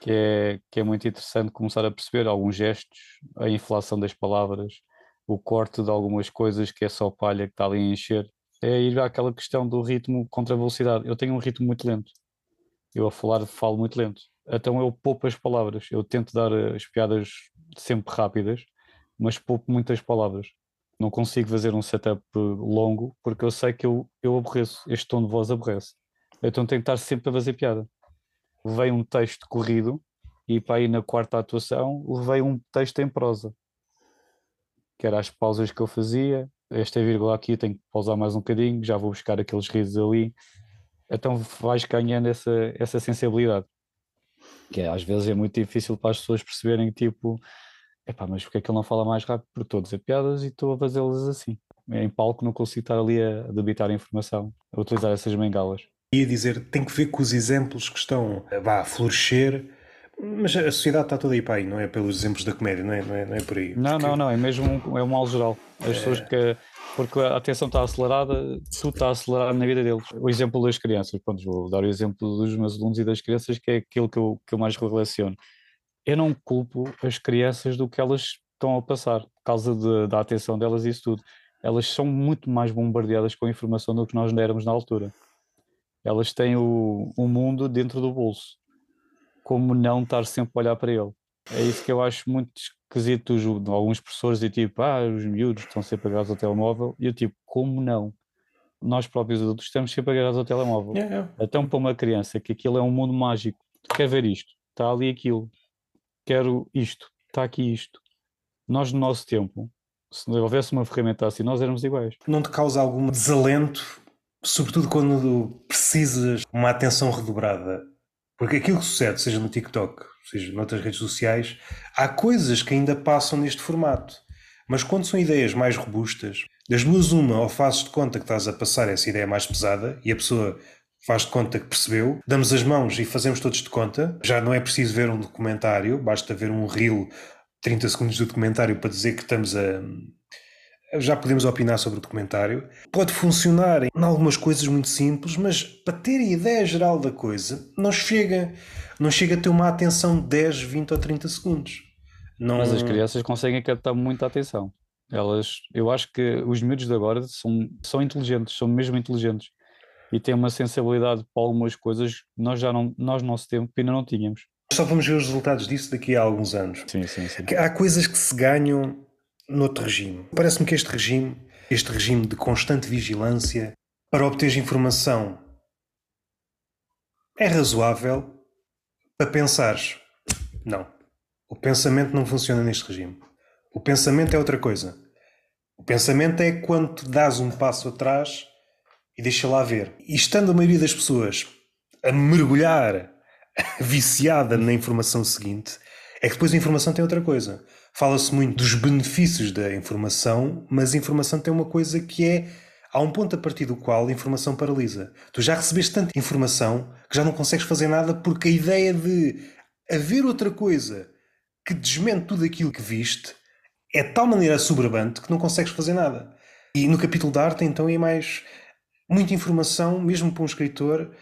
que é, que é muito interessante começar a perceber alguns gestos, a inflação das palavras, o corte de algumas coisas que é só palha que está ali a encher. É ir àquela questão do ritmo contra a velocidade. Eu tenho um ritmo muito lento. Eu a falar falo muito lento. Então eu poupo as palavras. Eu tento dar eh, as piadas sempre rápidas, mas poupo muitas palavras. Não consigo fazer um setup longo porque eu sei que eu, eu aborreço. Este tom de voz aborrece. Então tenho que estar sempre a fazer piada levei um texto corrido e para ir na quarta atuação levei um texto em prosa, que era as pausas que eu fazia, esta vírgula aqui tenho que pausar mais um bocadinho, já vou buscar aqueles risos ali, então vais ganhando essa, essa sensibilidade, que é, às vezes é muito difícil para as pessoas perceberem tipo, epá, mas porque é que ele não fala mais rápido? Porque estou a dizer piadas e estou a fazê-las assim. Em palco não consigo estar ali a debitar a informação, a utilizar essas bengalas ia dizer, tem que ver com os exemplos que estão vá, a florescer, mas a sociedade está toda aí para aí, não é pelos exemplos da comédia, não é, não é, não é por aí. Não, não, não, é mesmo um, é um mal geral. As é... pessoas que. Porque a atenção está acelerada, tudo está acelerado na vida deles. O exemplo das crianças, pronto, vou dar o exemplo dos meus alunos e das crianças, que é aquilo que eu, que eu mais relaciono. Eu não culpo as crianças do que elas estão a passar, por causa de, da atenção delas e isso tudo. Elas são muito mais bombardeadas com informação do que nós éramos na altura elas têm o, o mundo dentro do bolso. Como não estar sempre a olhar para ele? É isso que eu acho muito esquisito de alguns professores e tipo, ah, os miúdos estão sempre agarrados ao telemóvel. E eu tipo, como não? Nós próprios adultos estamos sempre agarrados ao telemóvel. Yeah, yeah. Então para uma criança que aquilo é um mundo mágico, quer ver isto, está ali aquilo, quero isto, está aqui isto. Nós no nosso tempo, se houvesse uma ferramenta assim, nós éramos iguais. Não te causa algum desalento sobretudo quando precisas uma atenção redobrada. Porque aquilo que sucede, seja no TikTok, seja noutras redes sociais, há coisas que ainda passam neste formato. Mas quando são ideias mais robustas, das duas uma, ou fazes de conta que estás a passar essa ideia mais pesada e a pessoa faz de conta que percebeu, damos as mãos e fazemos todos de conta. Já não é preciso ver um documentário, basta ver um reel 30 segundos do documentário para dizer que estamos a, já podemos opinar sobre o documentário. Pode funcionar em algumas coisas muito simples, mas para ter a ideia geral da coisa, não chega, não chega a ter uma atenção de 10, 20 ou 30 segundos. Não... Mas as crianças conseguem captar muita atenção. Elas, eu acho que os miúdos de agora são, são inteligentes, são mesmo inteligentes e têm uma sensibilidade para algumas coisas que nós já não, nós no nosso tempo ainda não tínhamos. Só vamos ver os resultados disso daqui a alguns anos. Sim, sim, sim. Há coisas que se ganham noutro regime. Parece-me que este regime, este regime de constante vigilância para obter informação é razoável para pensares. Não. O pensamento não funciona neste regime. O pensamento é outra coisa. O pensamento é quando dás um passo atrás e deixa lá ver. E estando a maioria das pessoas a mergulhar viciada na informação seguinte, é que depois a informação tem outra coisa. Fala-se muito dos benefícios da informação, mas a informação tem uma coisa que é. Há um ponto a partir do qual a informação paralisa. Tu já recebeste tanta informação que já não consegues fazer nada porque a ideia de haver outra coisa que desmente tudo aquilo que viste é de tal maneira soberbante que não consegues fazer nada. E no capítulo da arte, então, é mais muita informação, mesmo para um escritor,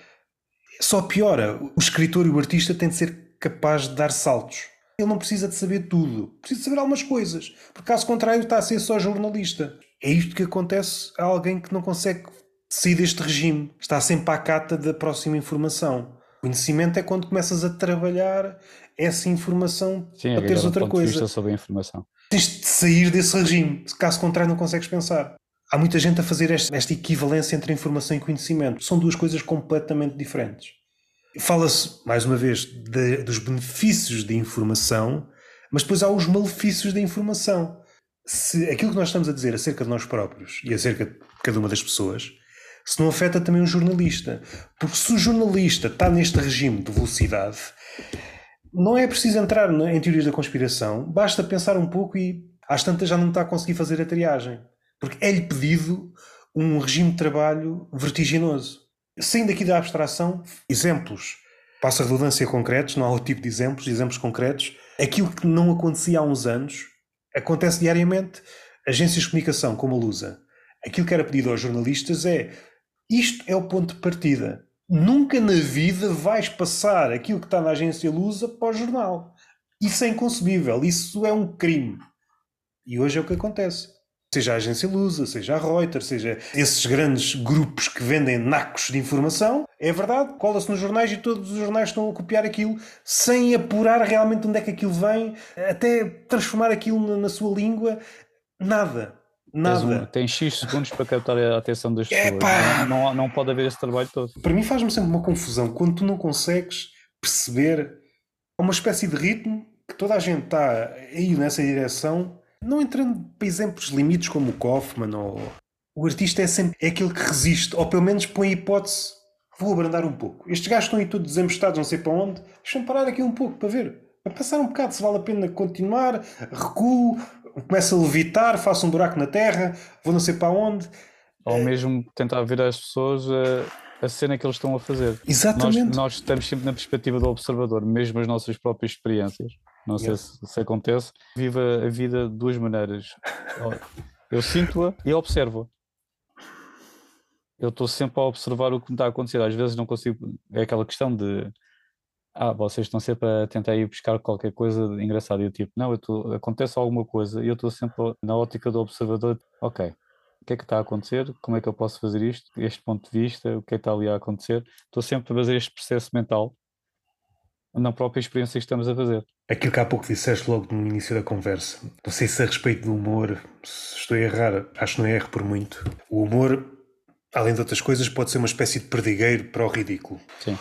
só piora. O escritor e o artista têm de ser capaz de dar saltos. Ele não precisa de saber tudo, precisa de saber algumas coisas, porque caso contrário está a ser só jornalista. É isto que acontece a alguém que não consegue sair deste regime, está sempre à cata da próxima informação. Conhecimento é quando começas a trabalhar essa informação Sim, para teres outra coisa. Sobre a informação. Tens de sair desse regime, caso contrário não consegues pensar. Há muita gente a fazer esta, esta equivalência entre informação e conhecimento. São duas coisas completamente diferentes. Fala-se, mais uma vez, de, dos benefícios da informação, mas depois há os malefícios da informação. Se aquilo que nós estamos a dizer acerca de nós próprios e acerca de cada uma das pessoas, se não afeta também o jornalista. Porque se o jornalista está neste regime de velocidade, não é preciso entrar em teorias da conspiração, basta pensar um pouco e às tantas já não está a conseguir fazer a triagem. Porque é-lhe pedido um regime de trabalho vertiginoso. Saindo aqui da abstração, exemplos, passa a redundância concretos, não há outro tipo de exemplos, exemplos concretos. Aquilo que não acontecia há uns anos acontece diariamente. Agências de comunicação como a Lusa, aquilo que era pedido aos jornalistas é isto é o ponto de partida. Nunca na vida vais passar aquilo que está na agência Lusa para o jornal. Isso é inconcebível, isso é um crime. E hoje é o que acontece seja a agência Lusa, seja a Reuters, seja esses grandes grupos que vendem nacos de informação, é verdade, cola-se nos jornais e todos os jornais estão a copiar aquilo sem apurar realmente onde é que aquilo vem, até transformar aquilo na sua língua. Nada. Nada. Um, tem X segundos para captar a atenção das pessoas. Não, não, não, pode haver esse trabalho todo. Para mim faz-me sempre uma confusão quando tu não consegues perceber uma espécie de ritmo que toda a gente está aí nessa direção não entrando para exemplos limites como o Kaufman ou... O artista é sempre é aquele que resiste, ou pelo menos põe a hipótese vou abrandar um pouco. Estes gajos estão aí todos desembestados, não sei para onde. Deixa-me parar aqui um pouco para ver. Para pensar um bocado se vale a pena continuar, recuo, começo a levitar, faço um buraco na terra, vou não sei para onde. Ou mesmo tentar ver as pessoas a, a cena que eles estão a fazer. Exatamente. Nós, nós estamos sempre na perspectiva do observador, mesmo as nossas próprias experiências não sei se, se, acontece, viva a vida de duas maneiras. Eu sinto-a e observo-a. Eu estou sempre a observar o que me está a acontecer. Às vezes não consigo. É aquela questão de. Ah, vocês estão sempre a tentar ir buscar qualquer coisa engraçada. E eu tipo, não, eu tô, acontece alguma coisa e eu estou sempre na ótica do observador. Ok, o que é que está a acontecer? Como é que eu posso fazer isto? Este ponto de vista, o que é que está ali a acontecer? Estou sempre a fazer este processo mental na própria experiência que estamos a fazer. Aquilo que há pouco disseste logo no início da conversa, não sei se a respeito do humor, se estou a errar, acho que não erro por muito. O humor, além de outras coisas, pode ser uma espécie de perdigueiro para o ridículo. Sim.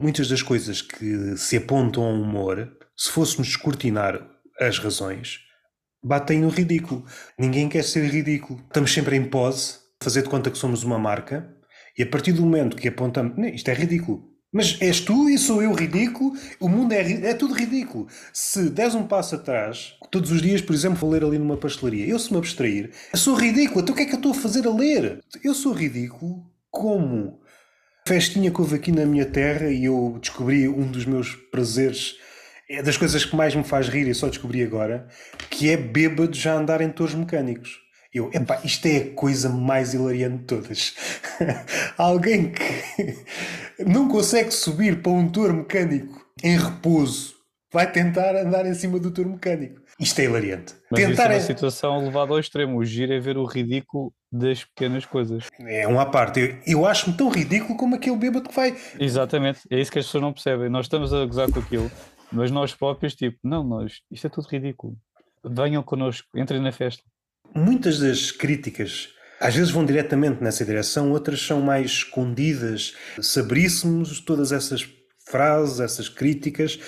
Muitas das coisas que se apontam ao humor, se fôssemos descortinar as razões, batem no ridículo. Ninguém quer ser ridículo. Estamos sempre em pose, fazer de conta que somos uma marca, e a partir do momento que apontamos, isto é ridículo, mas és tu e sou eu ridículo, o mundo é, é tudo ridículo. Se des um passo atrás, todos os dias, por exemplo, vou ler ali numa pastelaria, eu se me abstrair, eu sou ridículo, então o que é que eu estou a fazer a ler? Eu sou ridículo como festinha que houve aqui na minha terra e eu descobri um dos meus prazeres, é das coisas que mais me faz rir e só descobri agora, que é bêbado já andar em touros mecânicos. Eu, epá, isto é a coisa mais hilariante de todas. Alguém que não consegue subir para um touro mecânico em repouso vai tentar andar em cima do touro mecânico. Isto é hilariante. Mas Tentar isso é uma situação levada ao extremo. O giro é ver o ridículo das pequenas coisas. É uma parte. Eu, eu acho-me tão ridículo como aquele bêbado que vai. Exatamente. É isso que as pessoas não percebem. Nós estamos a gozar com aquilo, mas nós próprios, tipo, não, nós, isto é tudo ridículo. Venham connosco, entrem na festa. Muitas das críticas às vezes vão diretamente nessa direção, outras são mais escondidas. Se abríssemos todas essas frases, essas críticas,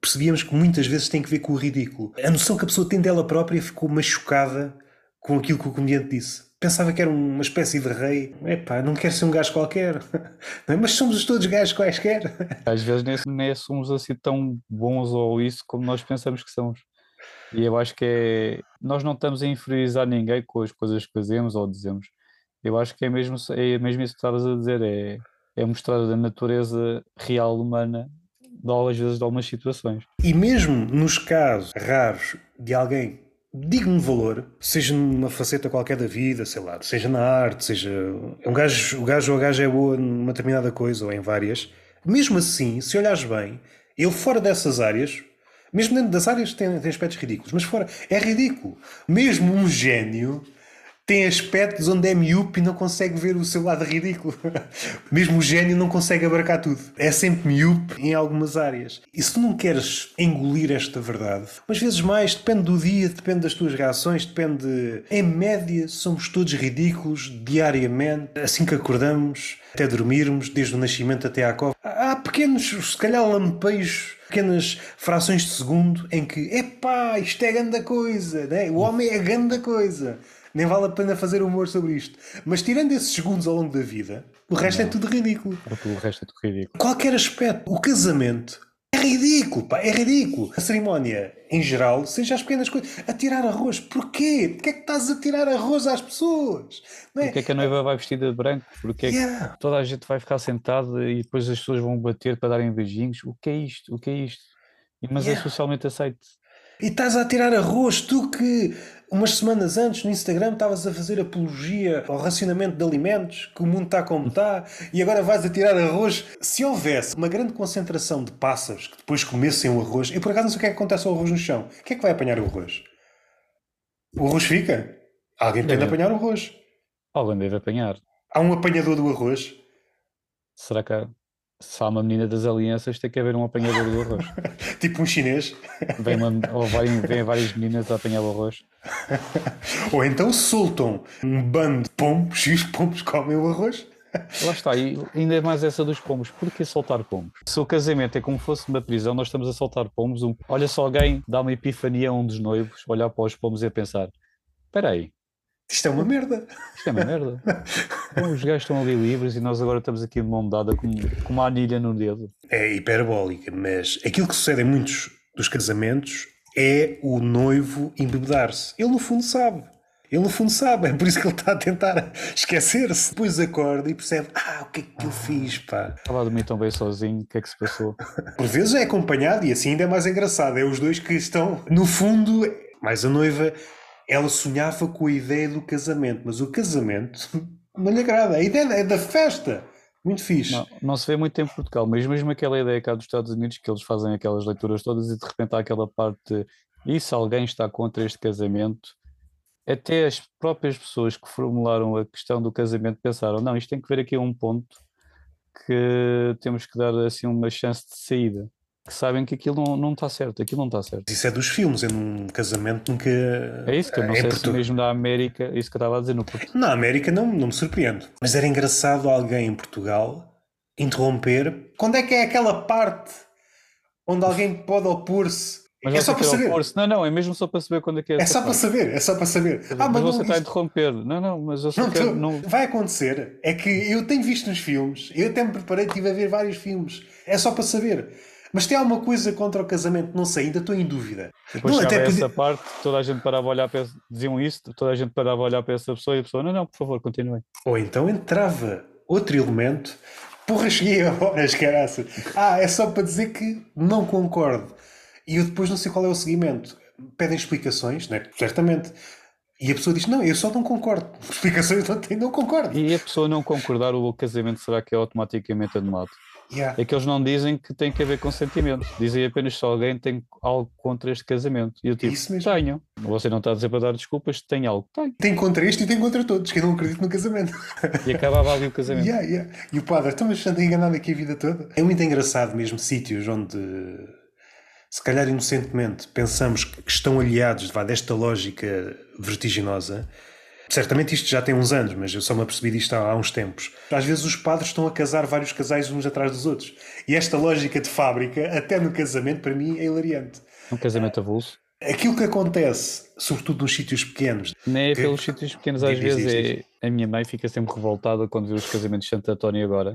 percebíamos que muitas vezes tem que ver com o ridículo. A noção que a pessoa tem dela própria ficou machucada com aquilo que o comediante disse. Pensava que era uma espécie de rei. Epá, não quero ser um gajo qualquer. Mas somos todos gajos quaisquer. Às vezes nem, nem somos assim tão bons ou isso como nós pensamos que somos. E eu acho que é. Nós não estamos a inferiorizar ninguém com as coisas que fazemos ou dizemos. Eu acho que é mesmo, é mesmo isso que estavas a dizer, é, é mostrar a natureza real humana, às vezes, de algumas situações. E mesmo nos casos raros de alguém digno valor, seja numa faceta qualquer da vida, sei lá, seja na arte, seja. Um gajo, o gajo ou a gaja é boa numa determinada coisa ou em várias. Mesmo assim, se olhares bem, ele fora dessas áreas, mesmo dentro das áreas tem, tem aspectos ridículos, mas fora é ridículo. Mesmo um gênio tem aspectos onde é miúpe e não consegue ver o seu lado ridículo. Mesmo o gênio não consegue abarcar tudo. É sempre miúpe em algumas áreas. E se tu não queres engolir esta verdade, às vezes mais, depende do dia, depende das tuas reações, depende. Em média, somos todos ridículos diariamente, assim que acordamos, até dormirmos, desde o nascimento até à cova. Há pequenos, se calhar, lampejos pequenas frações de segundo em que, epá, isto é grande coisa, né? o homem é grande coisa nem vale a pena fazer humor sobre isto. Mas tirando esses segundos ao longo da vida, o resto é Não. é tudo ridículo. O resto é tudo ridículo. Qualquer aspecto, o casamento é ridículo, pá, é ridículo. A cerimónia, em geral, seja as pequenas coisas. A tirar arroz, porquê? Porquê é que estás a tirar arroz às pessoas? Não é? Porquê é que a noiva vai vestida de branco? Porquê é que yeah. toda a gente vai ficar sentada e depois as pessoas vão bater para darem beijinhos? O que é isto? O que é isto? Mas é yeah. é socialmente aceito. E estás a tirar arroz, tu que umas semanas antes no Instagram estavas a fazer apologia ao racionamento de alimentos, que o mundo está como está, e agora vais a tirar arroz. Se houvesse uma grande concentração de pássaros que depois comessem o arroz, eu por acaso não sei o que é que acontece ao arroz no chão. O que é que vai apanhar o arroz? O arroz fica? Alguém tem de apanhar o arroz. Alguém deve apanhar. Há um apanhador do arroz? Será que há? Se há uma menina das alianças, tem que haver um apanhador do arroz. tipo um chinês. Vem, uma, ou vêm, vem várias meninas a apanhar o arroz. ou então soltam um bando de pombos e os pombos comem o arroz. Lá está, e ainda é mais essa dos pombos. Porquê soltar pombos? Se o casamento é como fosse uma prisão, nós estamos a soltar pombos. Um... Olha se alguém dá uma epifania a um dos noivos, olhar para os pombos e a pensar: espera aí, isto é uma merda. Isto é uma merda. Os gajos estão ali livres e nós agora estamos aqui de mão dada com, com uma anilha no dedo. É hiperbólica, mas aquilo que sucede em muitos dos casamentos é o noivo embebedar-se. Ele no fundo sabe. Ele no fundo sabe, é por isso que ele está a tentar esquecer-se. Depois acorda e percebe: Ah, o que é que eu fiz, pá? Estava a dormir tão bem sozinho, o que é que se passou? Por vezes é acompanhado e assim ainda é mais engraçado. É os dois que estão, no fundo, mais a noiva ela sonhava com a ideia do casamento, mas o casamento não lhe agrada. A ideia é da festa. Muito fixe. Não, não se vê muito em Portugal, mas mesmo aquela ideia cá dos Estados Unidos, que eles fazem aquelas leituras todas e de repente há aquela parte, e se alguém está contra este casamento, até as próprias pessoas que formularam a questão do casamento pensaram, não, isto tem que ver aqui um ponto que temos que dar assim uma chance de saída que sabem que aquilo não, não está certo, aquilo não está certo. Isso é dos filmes, eu num casamento nunca. É isso que eu não é sei se mesmo na América, é isso que eu estava a dizer no Portugal. Na América não, não me surpreende. Mas era engraçado alguém em Portugal interromper. Quando é que é aquela parte onde alguém pode opor-se é só para saber. Não, não, é mesmo só para saber quando é que é. É só para saber, é só para saber. Ah, mas, mas você está a interromper. Não, não, mas eu só não, quero. Não... Vai acontecer. É que eu tenho visto nos filmes, eu até me preparei, estive a ver vários filmes. É só para saber. Mas tem alguma coisa contra o casamento? Não sei, ainda estou em dúvida. Depois não, até essa parte, toda a gente parava a olhar para diziam isso, toda a gente parava a olhar para essa pessoa e a pessoa, não, não, por favor, continuem. Ou então entrava outro elemento, porra, cheguei a horas, caraças. Ah, é só para dizer que não concordo. E eu depois não sei qual é o seguimento. Pedem explicações, né? certamente. E a pessoa diz: Não, eu só não concordo. Explicações não tenho, não concordo. E a pessoa não concordar, o casamento será que é automaticamente anulado? Yeah. É que eles não dizem que tem que haver consentimento, dizem apenas se alguém tem algo contra este casamento. E eu tipo, Isso mesmo. tenho. Você não está a dizer para dar desculpas, tem algo. Tem. Tem contra este e tem contra todos, que eu não acredito no casamento. E acabava ali o casamento. Yeah, yeah. E o padre, estão mas andei enganado aqui a vida toda. É muito engraçado mesmo sítios onde, se calhar inocentemente, pensamos que estão aliados vá, desta lógica vertiginosa Certamente isto já tem uns anos, mas eu só me apercebi disto há, há uns tempos. Às vezes os padres estão a casar vários casais uns atrás dos outros. E esta lógica de fábrica, até no casamento, para mim é hilariante. Um casamento avulso? Aquilo que acontece, sobretudo nos sítios pequenos. Nem é que- pelos sítios pequenos, às Diz, vezes diz, diz. é. A minha mãe fica sempre revoltada quando vê os casamentos de Santo António agora.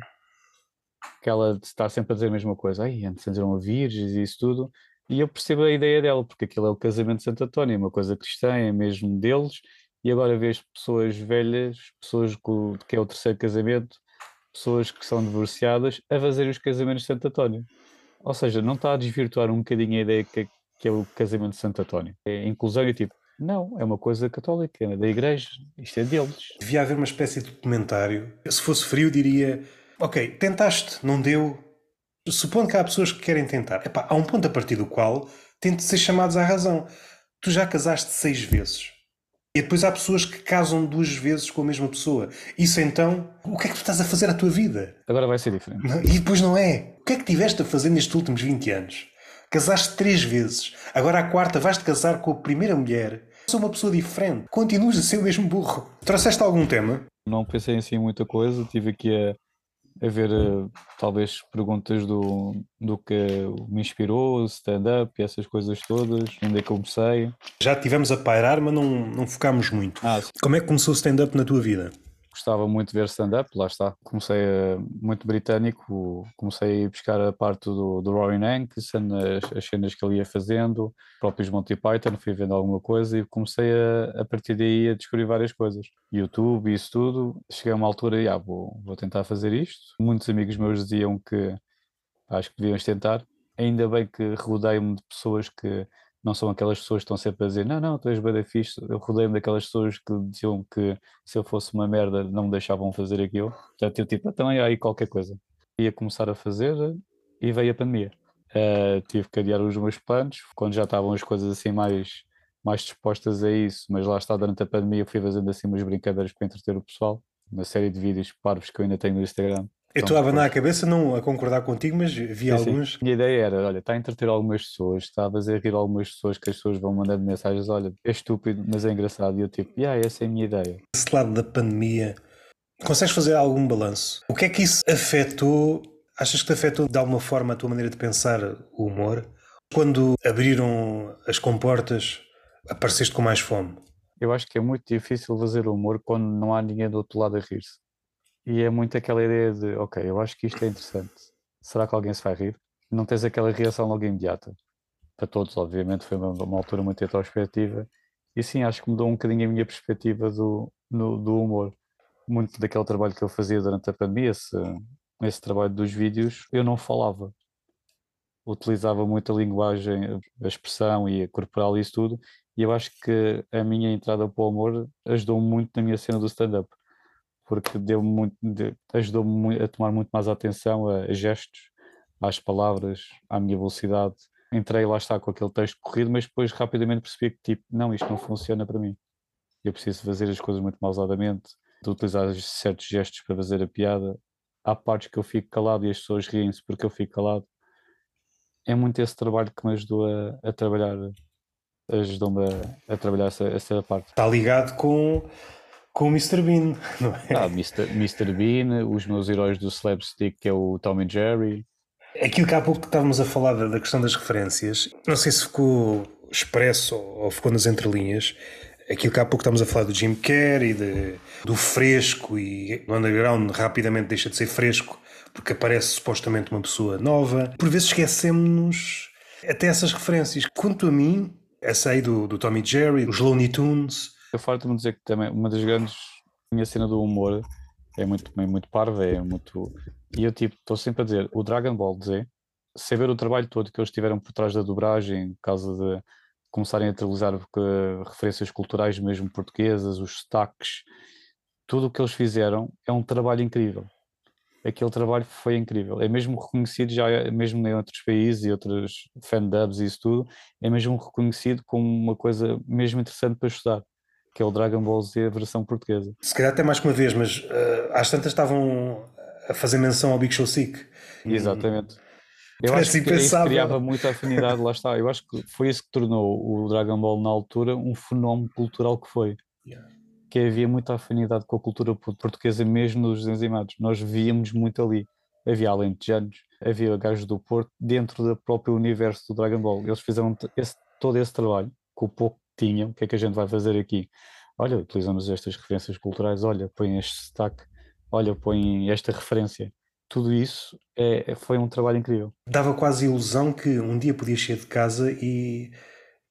Que ela está sempre a dizer a mesma coisa. Ai, antes eram virgens e isso tudo. E eu percebo a ideia dela, porque aquilo é o casamento de Santo António, é uma coisa cristã, é mesmo deles. E agora vês pessoas velhas, pessoas que é o terceiro casamento, pessoas que são divorciadas, a fazer os casamentos de Santo António. Ou seja, não está a desvirtuar um bocadinho a ideia que, que é o casamento de Santo António. É inclusão e tipo, não, é uma coisa católica, é da igreja, isto é deles. Devia haver uma espécie de documentário. Se fosse frio, diria: Ok, tentaste, não deu. Supondo que há pessoas que querem tentar. Epá, há um ponto a partir do qual de ser chamados à razão. Tu já casaste seis vezes. E depois há pessoas que casam duas vezes com a mesma pessoa. Isso então, o que é que tu estás a fazer à tua vida? Agora vai ser diferente. E depois não é. O que é que tiveste a fazer nestes últimos 20 anos? Casaste três vezes. Agora à quarta vais-te casar com a primeira mulher. Sou uma pessoa diferente. Continuas a ser o mesmo burro. Trouxeste algum tema? Não pensei assim em muita coisa, tive aqui a, a ver eh, talvez perguntas do, do que me inspirou, stand-up e essas coisas todas, onde é que eu comecei. Já tivemos a pairar, mas não, não focámos muito. Ah, Como é que começou o stand-up na tua vida? Gostava muito de ver stand-up, lá está. Comecei eh, muito britânico, comecei a buscar a parte do, do Rory Hanks, as, as cenas que ele ia fazendo, próprios Monty Python, fui vendo alguma coisa e comecei a, a partir daí a descobrir várias coisas. YouTube isso tudo. Cheguei a uma altura e ah, vou, vou tentar fazer isto. Muitos amigos meus diziam que acho que devíamos tentar. Ainda bem que rodei-me de pessoas que não são aquelas pessoas que estão sempre a dizer não, não, tu és bem fixe. Eu rodei-me daquelas pessoas que diziam que se eu fosse uma merda não me deixavam fazer aquilo. Portanto, eu tipo, então é aí qualquer coisa. Ia começar a fazer e veio a pandemia. Eh, tive que adiar os meus planos, quando já estavam as coisas assim mais, mais dispostas a isso, mas lá está, durante a pandemia fui fazendo assim umas brincadeiras para entreter o pessoal, uma série de vídeos parvos que eu ainda tenho no Instagram. Eu Então, estou a abanar a depois- cabeça, não a concordar contigo, mas vi Sim, sim. alguns. Minha ideia era, olha, está a entreter algumas pessoas, está a fazer rir algumas pessoas que as pessoas vão mandando mensagens, olha, é estúpido, mas é engraçado. E eu tipo, yeah, essa é a minha ideia. Esse lado da pandemia, consegues fazer algum balanço? O que é que isso afetou? Achas que te afetou de alguma forma a tua maneira de pensar o humor? Quando abriram as comportas, apareceste com mais fome. Eu acho que é muito difícil fazer humor quando não há ninguém do outro lado a rir-se. E é muito aquela ideia de, ok, eu acho que isto é interessante. Será que alguém se vai rir? Não tens aquela reação logo imediata. Para todos, obviamente, foi uma, uma altura muito retrospectiva. E sim, acho que mudou um bocadinho a minha perspectiva do, no- do humor. Muito daquele trabalho que eu fazia durante a pandemia, esse, esse trabalho dos vídeos, eu não falava. Utilizava muito a linguagem, a expressão e a corporal e isso tudo. E eu acho que a minha entrada para o humor ajudou muito na minha cena do stand-up porque deu muito, ajudou-me a tomar muito mais atenção a, a gestos, às palavras, à minha velocidade. Entrei lá está com aquele texto corrido, mas depois rapidamente percebi que tipo, não, isto não funciona para mim. Eu preciso fazer as coisas muito mausadamente, de utilizar certos gestos para fazer a piada. Há partes que eu fico calado e as pessoas riem-se porque eu fico calado. É muito esse trabalho que me ajudou a, a trabalhar, ajudou-me a, a trabalhar essa, essa parte. Está ligado com, com o Mr. Bean, não é? Ah, Mr. Mr. Bean, os meus heróis do slapstick, que é o Tom e Jerry. Aquilo que há pouco estávamos a falar da, da questão das referências, não sei se ficou expresso ou, ou ficou nas entrelinhas, aquilo que há pouco estávamos a falar do Jim Carrey, de, do fresco e o underground rapidamente deixa de ser fresco porque aparece supostamente uma pessoa nova. Por vezes esquecemos até essas referências. Quanto a mim, essa aí do, do Tommy Jerry, os Looney Tunes, Eu farto-me dizer que também uma das grandes. Minha cena do humor é muito, é muito parva, é muito. E eu, tipo, estou sempre a dizer: o Dragon Ball Z, saber o trabalho todo que eles tiveram por trás da dobragem, por causa de começarem a utilizar eh, referências culturais mesmo portuguesas, os sotaques, tudo o que eles fizeram é um trabalho incrível. Aquele trabalho foi incrível. É mesmo reconhecido já, é mesmo em outros países e outros fandubs e isso tudo, é mesmo reconhecido como uma coisa mesmo interessante para estudar, que é o Dragon Ball Z a versão portuguesa. se calhar até mais que uma vez, mas eh, às tantas estavam a fazer menção ao Big Show Sick. Exatamente. Eu Parece acho que isso criava muita afinidade, lá está. Eu acho que foi isso que tornou o Dragon Ball na altura um fenómeno cultural que foi. Yeah. Que havia muita afinidade com a cultura por- portuguesa mesmo nos desenhos. Nós víamos muito ali. Havia alentejanos, havia gajos do Porto dentro do próprio universo do Dragon Ball. Eles fizeram esse todo esse trabalho, com o pouco tinham, o que é que a gente vai fazer aqui? Olha, utilizamos estas referências culturais, olha, põe este destaque, olha, põe esta referência. Tudo isso é, é, foi um trabalho incrível. Dava quase a ilusão que um dia podias sair de casa e,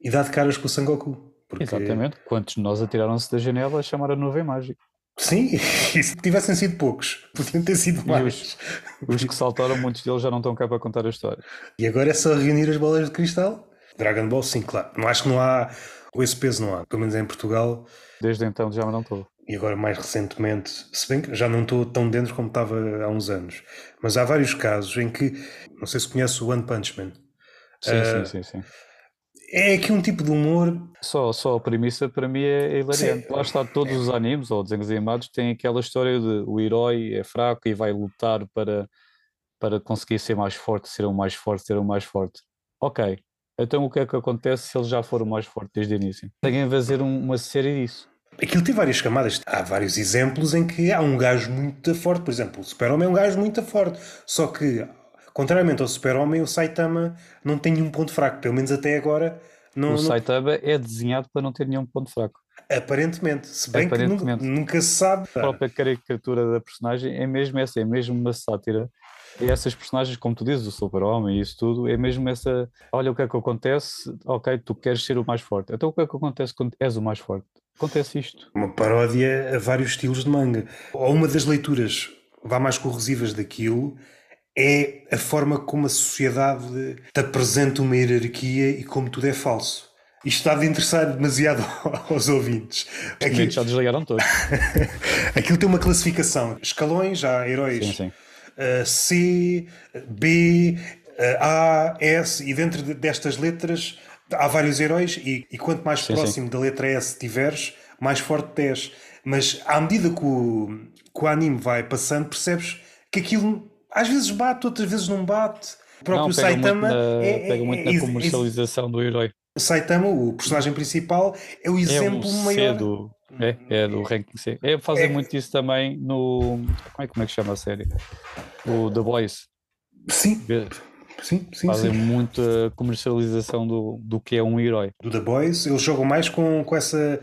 e dar de caras com o Sangoku. Porque... Exatamente. Quantos de nós atiraram-se da janela a chamar a nuvem mágica? Sim, e se tivessem sido poucos, podiam ter sido mais. Os, os, que saltaram, muitos deles já não estão cá para contar a história. E agora é só reunir as bolas de cristal? Dragon Ball, sim, claro. Não acho que não há, ou esse peso não há, pelo menos em Portugal. Desde então já não estou. E agora mais recentemente, se bem que já não estou tão dentro como estava há uns anos, mas há vários casos em que, não sei se conhece o One Punch Man. Sim, uh, sim, sim, sim. É aqui um tipo de humor. Só, só a premissa para mim é hilariante. Sim. Lá está, todos os animes ou desenhos animados têm aquela história de o herói é fraco e vai lutar para, para conseguir ser mais forte, ser o mais forte, ser o mais forte. Ok, então o que é que acontece se ele já for o mais forte desde o início? A fazer uma série disso. Aquilo tem várias camadas. Há vários exemplos em que há um gajo muito forte. Por exemplo, o Super-Homem é um gajo muito forte. Só que Contrariamente ao Super-Homem, o Saitama não tem nenhum ponto fraco, pelo menos até agora. Não, o não... Saitama é desenhado para não ter nenhum ponto fraco. Aparentemente, se bem Aparentemente. que nunca, nunca se sabe. A própria caricatura da personagem é mesmo essa, é mesmo uma sátira. E essas personagens, como tu dizes, o Super-Homem e isso tudo, é mesmo essa. Olha o que é que acontece, ok, tu queres ser o mais forte. Então o que é que acontece quando és o mais forte? Acontece isto. Uma paródia a vários estilos de manga. Ou uma das leituras vá mais corrosivas daquilo é a forma como a sociedade te apresenta uma hierarquia e como tudo é falso. Isto está de interessar demasiado aos ouvintes. Aquilo... já desligaram todos. Aquilo tem uma classificação. Escalões, há heróis sim, sim. Uh, C, B, uh, A, S, e dentro destas letras há vários heróis, e, e quanto mais sim, próximo da letra S tiveres, mais forte és. Mas à medida que o, que o anime vai passando, percebes que aquilo às vezes bate, outras vezes não bate. O próprio não, Saitama muito na, é, pega muito é, na comercialização é, do herói. Saitama, o personagem principal, é o exemplo é maior. Do, é, é do ranking C. É fazer é. muito isso também no. Como é, como é que chama a série? O The Boys. Sim. Sim, sim, Fazem sim. muita comercialização do, do que é um herói. Do The Boys, eles jogam mais com, com essa.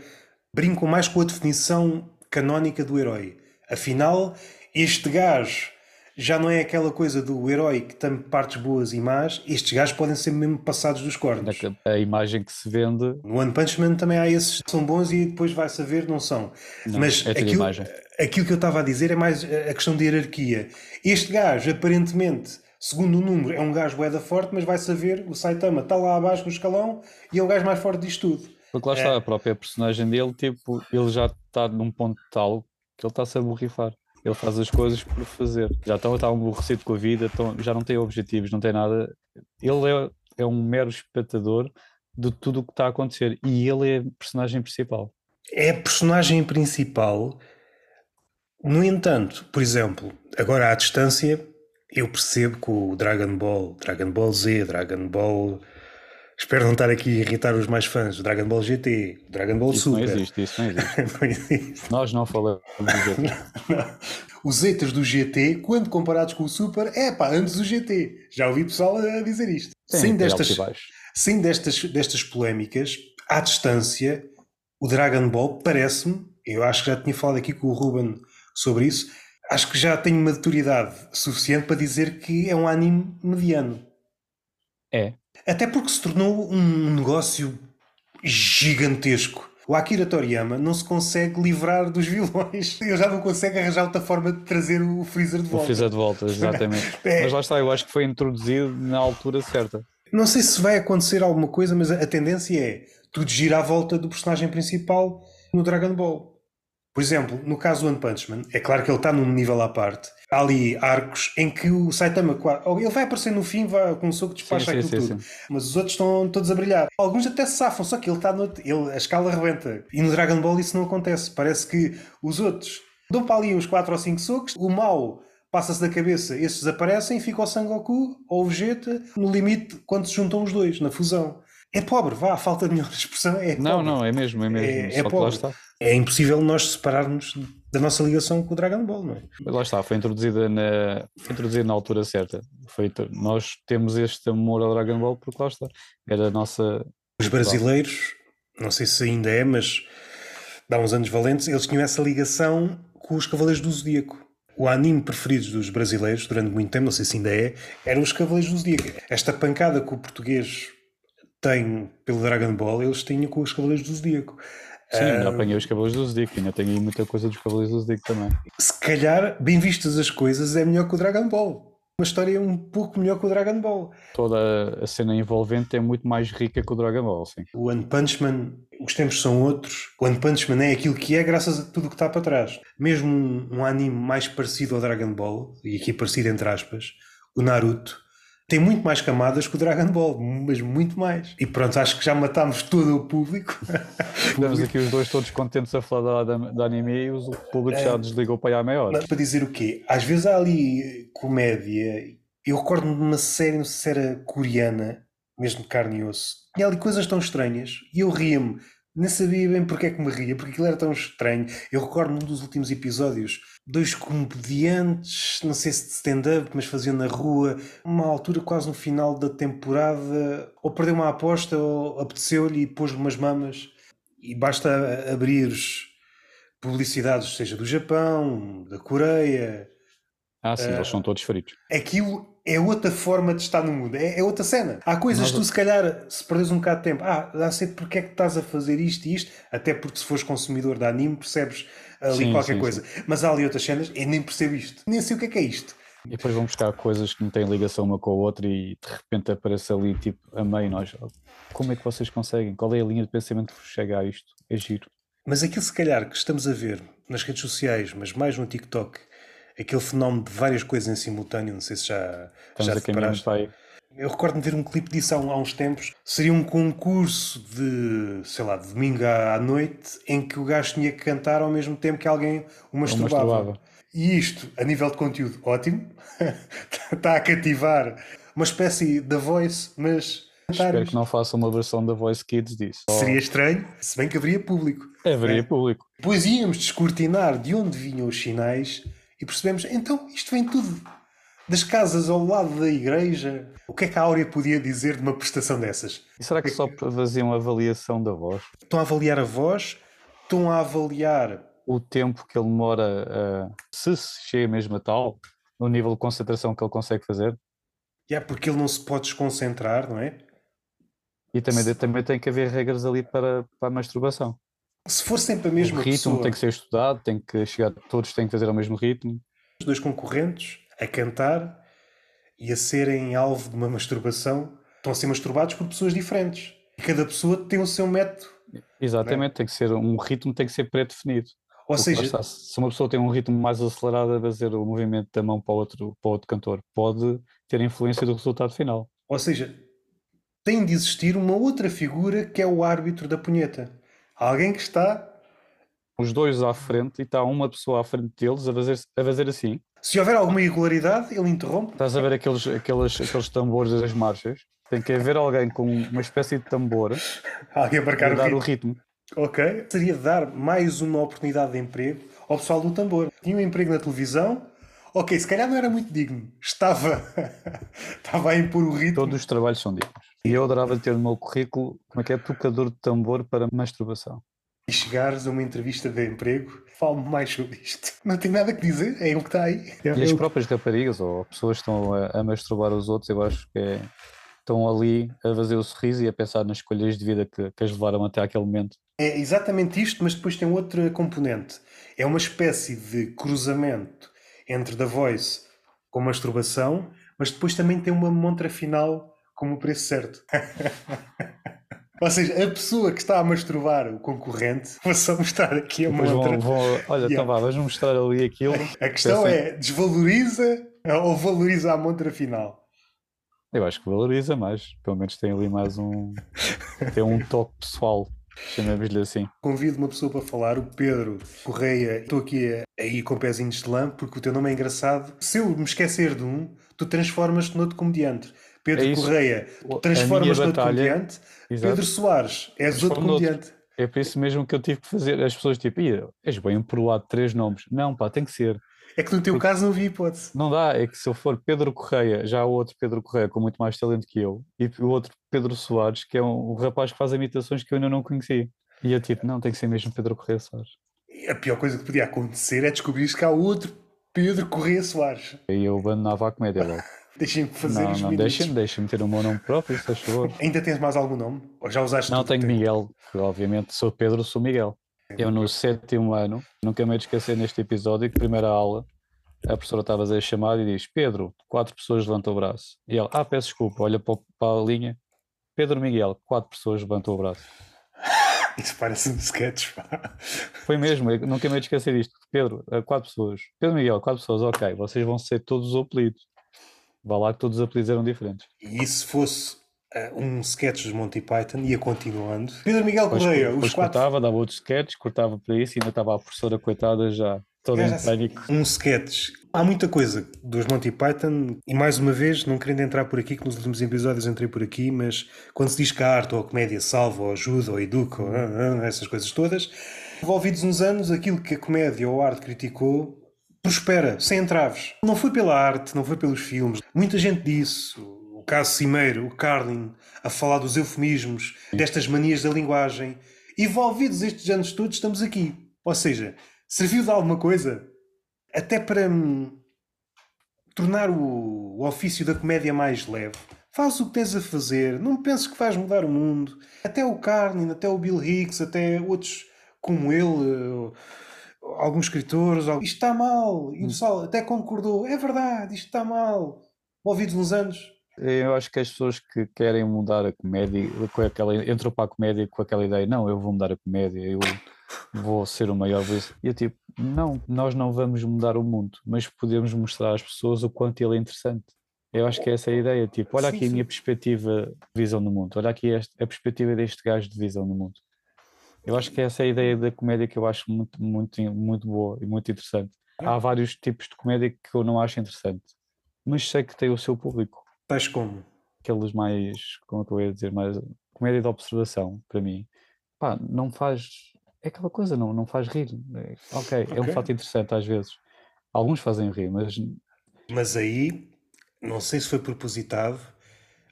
brincam mais com a definição canónica do herói. Afinal, este gajo já não é aquela coisa do herói que tem partes boas e más, estes gajos podem ser mesmo passados dos cornos. A imagem que se vende. No One Punch Man também há esses que são bons e depois vai saber, não são. Não, Mas é aquilo, aquilo que eu estava a dizer é mais a questão de hierarquia. Este gajo, aparentemente, segundo o número, é um gajo boeda forte, mas vai saber, o Saitama está lá abaixo no escalão e é o gajo mais forte disto tudo. Porque lá está, é. a própria personagem dele, tipo, ele já está num ponto tal que ele está-se a borrifar. Ele faz as coisas por fazer. Já está, está aborrecido com a vida, já não tem objetivos, não tem nada. Ele é, é um mero espectador de tudo o que está a acontecer e ele é a personagem principal. É a personagem principal. No entanto, por exemplo, agora à distância, eu percebo que o Dragon Ball, Dragon Ball Z, Dragon Ball Espero não estar aqui a irritar os mais fãs. Dragon Ball GT, Dragon Ball isso Super. Não existe, isso não existe. não existe. Nós não falamos do GT. não, não. Os Zetas do GT, quando comparados com o Super, é pá, antes do GT. Já ouvi pessoal a dizer isto. Sim, sem destas, sem destas, destas polémicas, à distância, o Dragon Ball parece-me, eu acho que já tinha falado aqui com o Ruben sobre isso, acho que já tenho maturidade suficiente para dizer que é um anime mediano. É, até porque se tornou um negócio gigantesco. O Akira Toriyama não se consegue livrar dos vilões. Ele já não consegue arranjar outra forma de trazer o Freezer de volta. O Freezer de volta, exatamente. é. Mas lá está, eu acho que foi introduzido na altura certa. Não sei se vai acontecer alguma coisa, mas a tendência é tudo gira à volta do personagem principal no Dragon Ball. Por exemplo, no caso do One Punch Man, é claro que ele está num nível à parte. Há ali arcos em que o Saitama ele vai aparecer no fim, vai, com um soco despacha aquilo sim, tudo. Sim. Mas os outros estão todos a brilhar. Alguns até se safam, só que ele está no. Ele, a escala rebenta. E no Dragon Ball isso não acontece. Parece que os outros dão para ali uns 4 ou 5 socos, o mal passa-se da cabeça, esses desaparecem e fica o Sangoku ou o Vegeta no limite quando se juntam os dois, na fusão. É pobre, vá, falta de melhor expressão é Não, pobre. não, é mesmo, é mesmo. É, é pobre. É impossível nós separarmos da nossa ligação com o Dragon Ball, não é? Mas lá está, foi introduzida na, foi introduzida na altura certa. Foi, nós temos este amor ao Dragon Ball porque lá está, era a nossa, Os brasileiros, não sei se ainda é, mas dá uns anos valentes, eles tinham essa ligação com os Cavaleiros do Zodíaco. O anime preferido dos brasileiros durante muito tempo, não sei se ainda é, eram os Cavaleiros do Zodíaco. Esta pancada que o português tem pelo Dragon Ball, eles tinham com os Cavaleiros do Zodíaco. Sim, ainda apanhei os Cavaleiros do Zodíaco, ainda tenho aí muita coisa dos Cavaleiros do Zodíaco também. Se calhar, bem vistas as coisas, é melhor que o Dragon Ball. Uma história um pouco melhor que o Dragon Ball. Toda a cena envolvente é muito mais rica que o Dragon Ball, sim. O One Punch Man, os tempos são outros. O One Punch Man é aquilo que é graças a tudo o que está para trás. Mesmo um, um anime mais parecido ao Dragon Ball, e aqui parecido entre aspas, o Naruto, tem muito mais camadas que o Dragon Ball, mas muito mais. E pronto, acho que já matámos todo o público. Estamos aqui os dois todos contentes a falar da, da anime e o público é, já desligou para aí à meia hora. Para dizer o quê? Às vezes há ali comédia. Eu recordo-me de uma série, não sei se era coreana, mesmo de carne e osso. Tinha ali coisas tão estranhas e eu ria-me nem sabia bem porque é que me ria, porque aquilo era tão estranho. Eu recordo num dos últimos episódios, dois comediantes, não sei se de stand-up, mas faziam na rua, uma altura quase no final da temporada, ou perdeu uma aposta, ou apeteceu-lhe e pôs umas mamas. E basta abrir publicidades, seja do Japão, da Coreia. Ah, sim, uh, eles são todos feridos. Aquilo é outra forma de estar no mundo, é, é outra cena. Há coisas que tu, se calhar, se perdes um bocado de tempo, ah, dá sei porque é que estás a fazer isto e isto, até porque se fores consumidor de anime percebes ali sim, qualquer sim, coisa. Sim. Mas há ali outras cenas, eu nem percebo isto, nem sei o que é que é isto. E depois vão buscar coisas que não têm ligação uma com a outra e de repente aparece ali tipo a meio nós. Como é que vocês conseguem? Qual é a linha de pensamento que vos chega a isto? É giro. Mas aquilo se calhar que estamos a ver nas redes sociais, mas mais no TikTok, aquele fenómeno de várias coisas em simultâneo, não sei se já, Estamos já te paraste. Eu recordo-me ver um clipe disso há, há, uns tempos. Seria um concurso de, sei lá, de domingo à, noite em que o gajo tinha que cantar ao mesmo tempo que alguém o masturbava. masturbava. E isto, a nível de conteúdo, ótimo. Está a cativar uma espécie da voice, mas. Espero que não faça uma versão da Voice Kids disso. Seria estranho, se bem que haveria público. Haveria é. público. Depois íamos descortinar de onde vinham os sinais e percebemos, então isto vem tudo das casas ao lado da igreja. O que é que a Áurea podia dizer de uma prestação dessas? E será que só faziam avaliação da voz? Estão a avaliar a voz, estão a avaliar o tempo que ele demora, uh, se chega mesmo a tal, no nível de concentração que ele consegue fazer. É yeah, porque ele não se pode desconcentrar, não é? E também, se... também tem que haver regras ali para, para a masturbação. Se for sempre a mesma o ritmo pessoa... tem que ser estudado, tem que chegar, todos têm que fazer ao mesmo ritmo. Os dois concorrentes a cantar e a serem alvo de uma masturbação estão a ser masturbados por pessoas diferentes. E cada pessoa tem o seu método. Exatamente, é? tem que ser um ritmo tem que ser pré-definido. Ou seja, está, se uma pessoa tem um ritmo mais acelerado a fazer o movimento da mão para o outro, para o outro cantor, pode ter influência do resultado final. Ou seja, tem de existir uma outra figura que é o árbitro da punheta. Alguém que está. Os dois à frente e está uma pessoa à frente deles a fazer, a fazer assim. Se houver alguma irregularidade, ele interrompe. Estás a ver aqueles, aqueles, aqueles tambores das marchas? Tem que haver alguém com uma espécie de tambor alguém a marcar dar o ritmo. o ritmo. Ok. Seria dar mais uma oportunidade de emprego ao pessoal do tambor. Tinha um emprego na televisão, ok, se calhar não era muito digno. Estava, estava a impor o ritmo. Todos os trabalhos são dignos. E eu adorava ter no meu currículo como é que é tocador de tambor para masturbação. E chegares a uma entrevista de emprego, fale-me mais sobre isto. Não tenho nada que dizer, é o que está aí. É e as próprias raparigas ou pessoas que estão a, a masturbar os outros, eu acho que é, estão ali a fazer o sorriso e a pensar nas escolhas de vida que, que as levaram até aquele momento. É exatamente isto, mas depois tem outra componente. É uma espécie de cruzamento entre The Voice com masturbação, mas depois também tem uma montra final como o preço certo. Ou seja, a pessoa que está a masturbar o concorrente, vou só mostrar aqui a montra. Vão, vão, olha, yeah. tá vá, vamos mostrar ali aquilo. A questão é, desvaloriza ou valoriza a montra final? Eu acho que valoriza mais. Pelo menos tem ali mais um. tem um toque pessoal. Chamemos-lhe assim. Convido uma pessoa para falar, o Pedro Correia. Estou aqui aí com pezinhos de lã, porque o teu nome é engraçado. Se eu me esquecer de um, tu transformas-te noutro comediante. Pedro é Correia, transformas-te noutro comediante. Exato. Pedro Soares, és outro comediante. É por isso mesmo que eu tive que fazer. As pessoas tipo, és bem emproado três nomes. Não, pá, tem que ser. É que no teu caso não vi hipótese. Não dá, é que se eu for Pedro Correia, já há outro Pedro Correia com muito mais talento que eu, e o outro Pedro Soares, que é um, um rapaz que faz imitações que eu ainda não conhecia. E eu tipo, não, tem que ser mesmo Pedro Correia Soares. A pior coisa que podia acontecer é descobrir que há outro Pedro Correia Soares. E eu abandonava a comédia logo. Deixem-me fazer Não, os não, deixem-me deixem ter o meu nome próprio, se faz favor. Ainda tens mais algum nome? Ou já usaste Não, tenho? Miguel, que obviamente sou Pedro, sou Miguel. Eu no sétimo ano, nunca me esquecer neste episódio, que primeira aula, a professora estava a fazer a chamada e diz, Pedro, quatro pessoas levantam o braço. E ele, ah, peço desculpa, olha para, a linha, Pedro Miguel, quatro pessoas levantam o braço. Isso parece um sketch, pá. Foi mesmo, eu nunca me esquecer disto. Pedro, eh, quatro pessoas. Pedro Miguel, quatro pessoas, ok, vocês vão ser todos os apelidos. Vá lá que todos os apelidos eram diferentes. E se fosse ah, um sketch dos Monty Python, ia continuando. Pedro Miguel Depois, Correia, depois os quatro. cortava, dava outros sketches, cortava para isso e ainda estava a professora coitada já toda Já em pânico. Um sketch. Há muita coisa dos Monty Python, e mais uma vez, não querendo entrar por aqui, que nos últimos episódios entrei por aqui, mas quando se diz que a arte ou a comédia salva, ou ajuda, ou educa, ou, ah, ah, essas coisas todas, envolvidos uns anos, aquilo que a comédia ou a arte criticou prospera, sem entraves. Não foi pela arte, não foi pelos filmes. Muita gente disse, o caso Cimeiro, o Carlin, a falar dos eufemismos, destas manias da linguagem. Envolvidos estes anos todos, estamos aqui. Ou seja, serviu de alguma coisa? Até para hum, tornar o, o ofício da comédia mais leve. Faz o que tens a fazer, não penses que vais mudar o mundo. Até o Carlin, até o Bill Hicks, até outros como ele, eh, alguns escritores, isto está mal. E o pessoal até concordou, é verdade, isto está mal. Ouvidos uns anos. Eu acho que as pessoas que querem mudar a comédia, com aquela, entram para a comédia com aquela ideia, não, eu vou mudar a comédia, eu vou ser o maior. E eu tipo, não, nós não vamos mudar o mundo, mas podemos mostrar às pessoas o quanto ele é interessante. Eu acho que essa é a ideia, tipo, olha Sim, aqui a sim. minha perspectiva de visão do mundo, olha aqui a perspectiva deste gajo de visão do mundo. Eu acho que essa é a ideia da comédia que eu acho muito, muito, muito boa e muito interessante. Há vários tipos de comédia que eu não acho interessante, mas sei que tem o seu público Tais como? aqueles mais, como é que eu ia dizer, mais comédia de observação, para mim, pá, não faz, é aquela coisa, não, não faz rir. É, ok, é um fato interessante às vezes. Alguns fazem rir, mas Mas aí, não sei se foi propositado,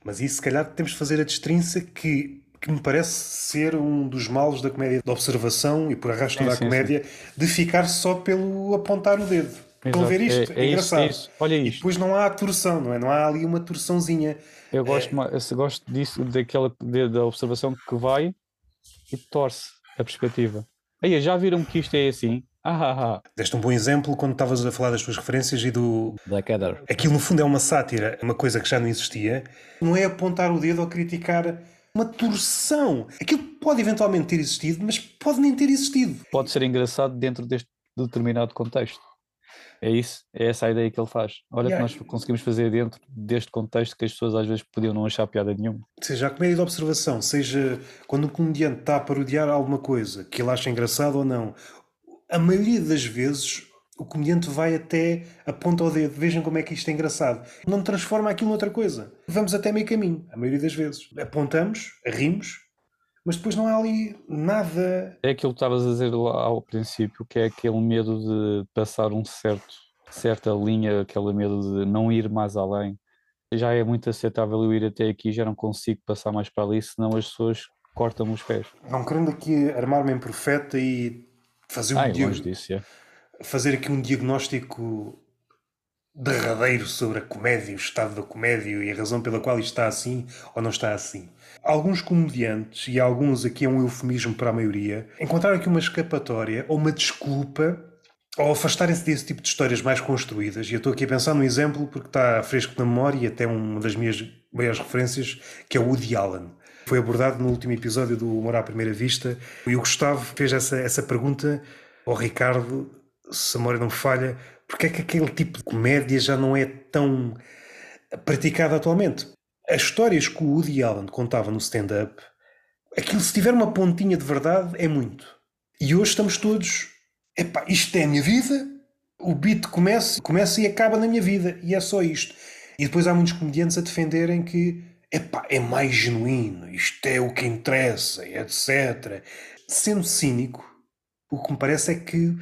mas isso se calhar temos de fazer a destrinça que, que me parece ser um dos males da comédia de observação e por arrasto Sim, da sim, comédia de ficar só pelo apontar o dedo. Estão a ver isto? é, é isso, engraçado. é isso. Olha E isto, depois não há a torção, não é? Não há ali uma torçãozinha. eu É. gosto, mais, eu gosto disso, daquela de- da observação que vai e torce a perspectiva. Aí, já viram que isto é assim? Ah, ah, ah. Deste um bom exemplo quando estavas a falar das tuas referências e do. Blackadder. Aquilo no fundo é uma sátira, uma coisa que já não existia. Não é apontar o dedo ou criticar uma torção. Aquilo pode eventualmente ter existido, mas pode nem ter existido. Pode ser engraçado dentro deste determinado contexto. É isso, é essa a ideia que ele faz. Olha Yeah. que nós conseguimos fazer dentro deste contexto que as pessoas às vezes podiam não achar piada nenhuma. Seja a comédia de observação, seja quando um comediante está a parodiar alguma coisa que ele acha engraçado ou não, a maioria das vezes o comediante vai até aponta o dedo, vejam como é que isto é engraçado. Não transforma aquilo noutra coisa. Vamos até meio caminho, a maioria das vezes. Apontamos, rimos, mas depois não há ali nada. É aquilo que estavas a dizer lá ao princípio, que é aquele medo de passar um certo, certa linha, aquele medo de não ir mais além. Já é muito aceitável eu ir até aqui, já não consigo passar mais para ali, senão as pessoas cortam-me os pés. Não querendo aqui armar-me em profeta e fazer um Ai, dia- longe disso, é. Fazer aqui um diagnóstico derradeiro sobre a comédia, o estado da comédia e a razão pela qual isto está assim ou não está assim. Alguns comediantes, e alguns aqui é um eufemismo para a maioria, encontraram aqui uma escapatória ou uma desculpa ao afastarem-se desse tipo de histórias mais construídas. E eu estou aqui a pensar num exemplo porque está fresco na memória e até uma das minhas maiores referências, que é o Woody Allen. Foi abordado no último episódio do Humor à Primeira Vista e o Gustavo fez essa, essa pergunta ao Ricardo, se a memória não me falha, porque é que aquele tipo de comédia já não é tão praticado atualmente? As histórias que o Woody Allen contava no stand-up, aquilo se tiver uma pontinha de verdade é muito. E hoje estamos todos, epá, isto é a minha vida, o beat começa, começa e acaba na minha vida, e é só isto. E depois há muitos comediantes a defenderem que epá, é mais genuíno, isto é o que interessa, etc. Sendo cínico, o que me parece é que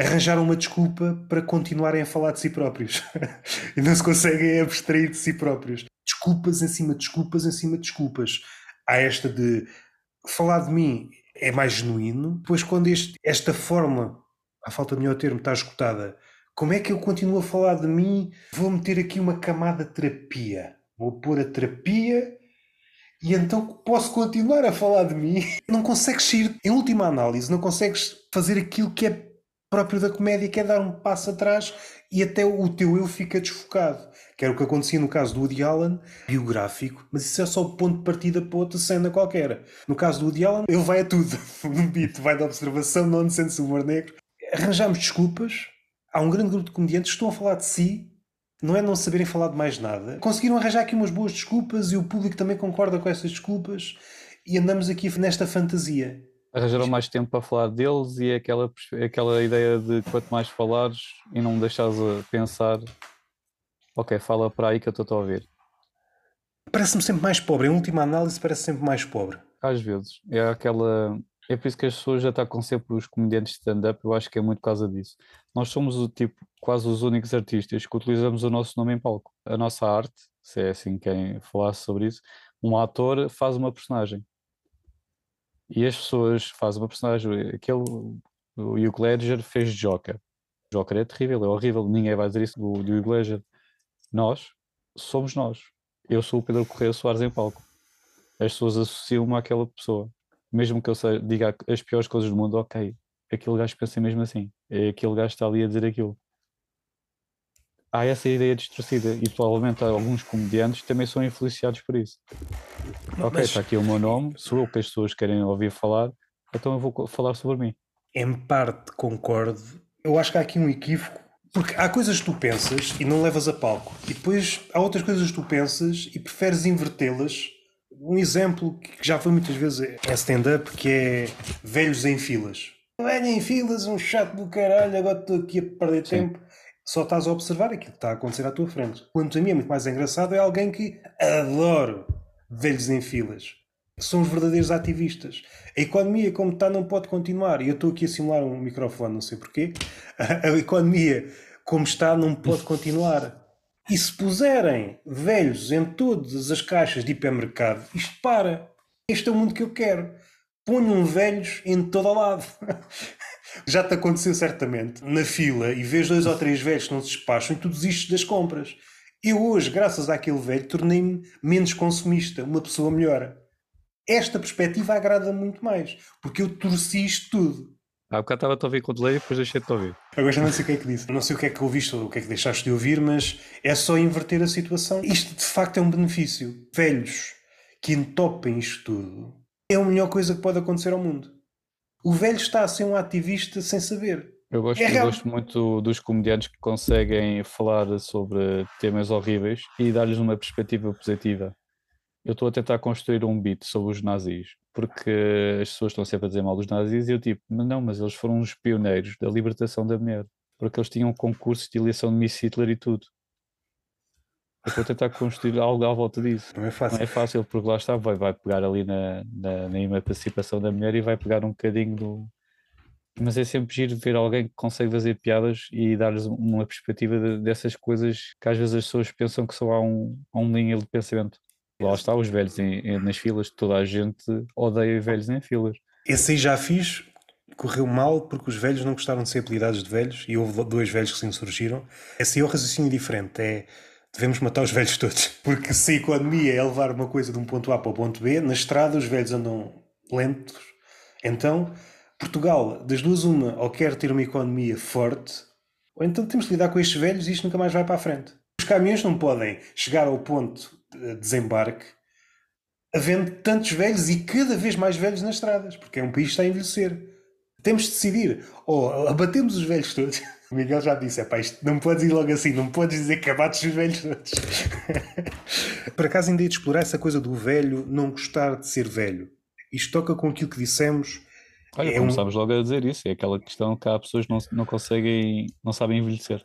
arranjaram uma desculpa para continuarem a falar de si próprios. e não se conseguem abstrair de si próprios. Desculpas em cima de desculpas em cima de desculpas. Há esta de falar de mim é mais genuíno, depois quando este, esta forma, à falta de melhor termo, está escutada, como é que eu continuo a falar de mim? Vou meter aqui uma camada de terapia. Vou pôr a terapia e então posso continuar a falar de mim. Não consegues ir, em última análise, não consegues fazer aquilo que é próprio da comédia, que é dar um passo atrás e até o teu eu fica desfocado. Que era o que acontecia no caso do Woody Allen, biográfico, mas isso é só o ponto de partida para outra cena qualquer. No caso do Woody Allen, ele vai a tudo. No beat, vai da observação, nonsense, humor negro. Arranjamos desculpas. Há um grande grupo de comediantes que estão a falar de si, não é não saberem falar de mais nada. Conseguiram arranjar aqui umas boas desculpas e o público também concorda com essas desculpas e andamos aqui nesta fantasia arranjaram mais tempo para falar deles e aquela, aquela ideia de quanto mais falares e não me deixares a pensar, ok, fala para aí que eu estou a ouvir. Parece-me sempre mais pobre, em última análise parece sempre mais pobre. Às vezes, é aquela. É por isso que as pessoas já atacam sempre os comediantes de stand-up, eu acho que é muito por causa disso. Nós somos o tipo, quase os únicos artistas que utilizamos o nosso nome em palco. A nossa arte, se é assim quem falasse sobre isso, um ator faz uma personagem e as pessoas fazem uma personagem, aquele, o Hugh Ledger fez Joker. Joker é terrível, é horrível, ninguém vai dizer isso do, do Hugh Ledger. Nós somos nós. Eu sou o Pedro Correia Soares em palco. As pessoas associam-me àquela pessoa. Mesmo que eu diga as piores coisas do mundo, ok, aquele gajo pensa mesmo assim. É aquele gajo está ali a dizer aquilo há essa ideia distorcida e provavelmente alguns comediantes também são influenciados por isso. Ok, Mas... está aqui o meu nome, sou eu que as pessoas querem ouvir falar, então eu vou falar sobre mim. Em parte concordo. Eu acho que há aqui um equívoco, porque há coisas que tu pensas e não levas a palco, e depois há outras coisas que tu pensas e preferes invertê-las. Um exemplo que já foi muitas vezes é stand-up, que é velhos em filas. Velho em filas, um chato do caralho, agora estou aqui a perder Sim. tempo só estás a observar aquilo que está a acontecer à tua frente. Quanto a mim é muito mais engraçado é alguém que adoro velhos em filas. São os verdadeiros ativistas. A economia como está não pode continuar. E eu estou aqui a simular um microfone, não sei porquê. A economia como está não pode continuar. E se puserem velhos em todas as caixas de hipermercado, isto para. Este é o mundo que eu quero. Ponham velhos em todo o lado. Já te aconteceu certamente na fila e vês dois ou três velhos que não se despacham e tu desistes das compras. Eu hoje, graças àquele velho, tornei-me menos consumista, uma pessoa melhor. Esta perspectiva agrada muito mais, porque eu torci isto tudo. Há bocado estava-te a ouvir quando leio e depois deixei-te ouvir. Agora já não sei o que é que disse. Não sei o que é que ouviste ou o que é que deixaste de ouvir, mas é só inverter a situação. Isto de facto é um benefício. Velhos que entopem isto tudo é a melhor coisa que pode acontecer ao mundo. O velho está a ser um ativista sem saber. Eu gosto, é eu gosto muito dos comediantes que conseguem falar sobre temas horríveis e dar-lhes uma perspectiva positiva. Eu estou a tentar construir um beat sobre os nazis, porque as pessoas estão sempre a dizer mal dos nazis e eu tipo, não, mas eles foram os pioneiros da libertação da mulher, porque eles tinham concursos de eleição de Miss Hitler e tudo. Eu a tentar construir algo à volta disso. Não é fácil. Não é fácil, porque lá está, vai, vai pegar ali na, na, na emancipação da mulher e vai pegar um bocadinho do. Mas é sempre giro ver alguém que consegue fazer piadas e dar-lhes uma perspectiva de, dessas coisas que às vezes as pessoas pensam que só há um, há um linha de pensamento. Lá está, os velhos em, em, nas filas, toda a gente odeia velhos em filas. Esse aí já fiz, correu mal porque os velhos não gostaram de ser apelidados de velhos e houve dois velhos que se insurgiram. Esse aí é o raciocínio diferente. É devemos matar os velhos todos. Porque se a economia é levar uma coisa de um ponto A para o ponto B, na estrada os velhos andam lentos. Então, Portugal, das duas, uma, ou quer ter uma economia forte, ou então temos que lidar com estes velhos e isto nunca mais vai para a frente. Os caminhões não podem chegar ao ponto de desembarque havendo tantos velhos e cada vez mais velhos nas estradas, porque é um país que está a envelhecer. Temos de decidir, ou abatemos os velhos todos o Miguel já disse: é pá, isto não podes ir logo assim, não podes dizer que abates os velhos todos. Por acaso ainda ia de explorar essa coisa do velho não gostar de ser velho. Isto toca com aquilo que dissemos. Olha, é começámos um... logo a dizer isso. É aquela questão que há pessoas que não, não conseguem, não sabem envelhecer.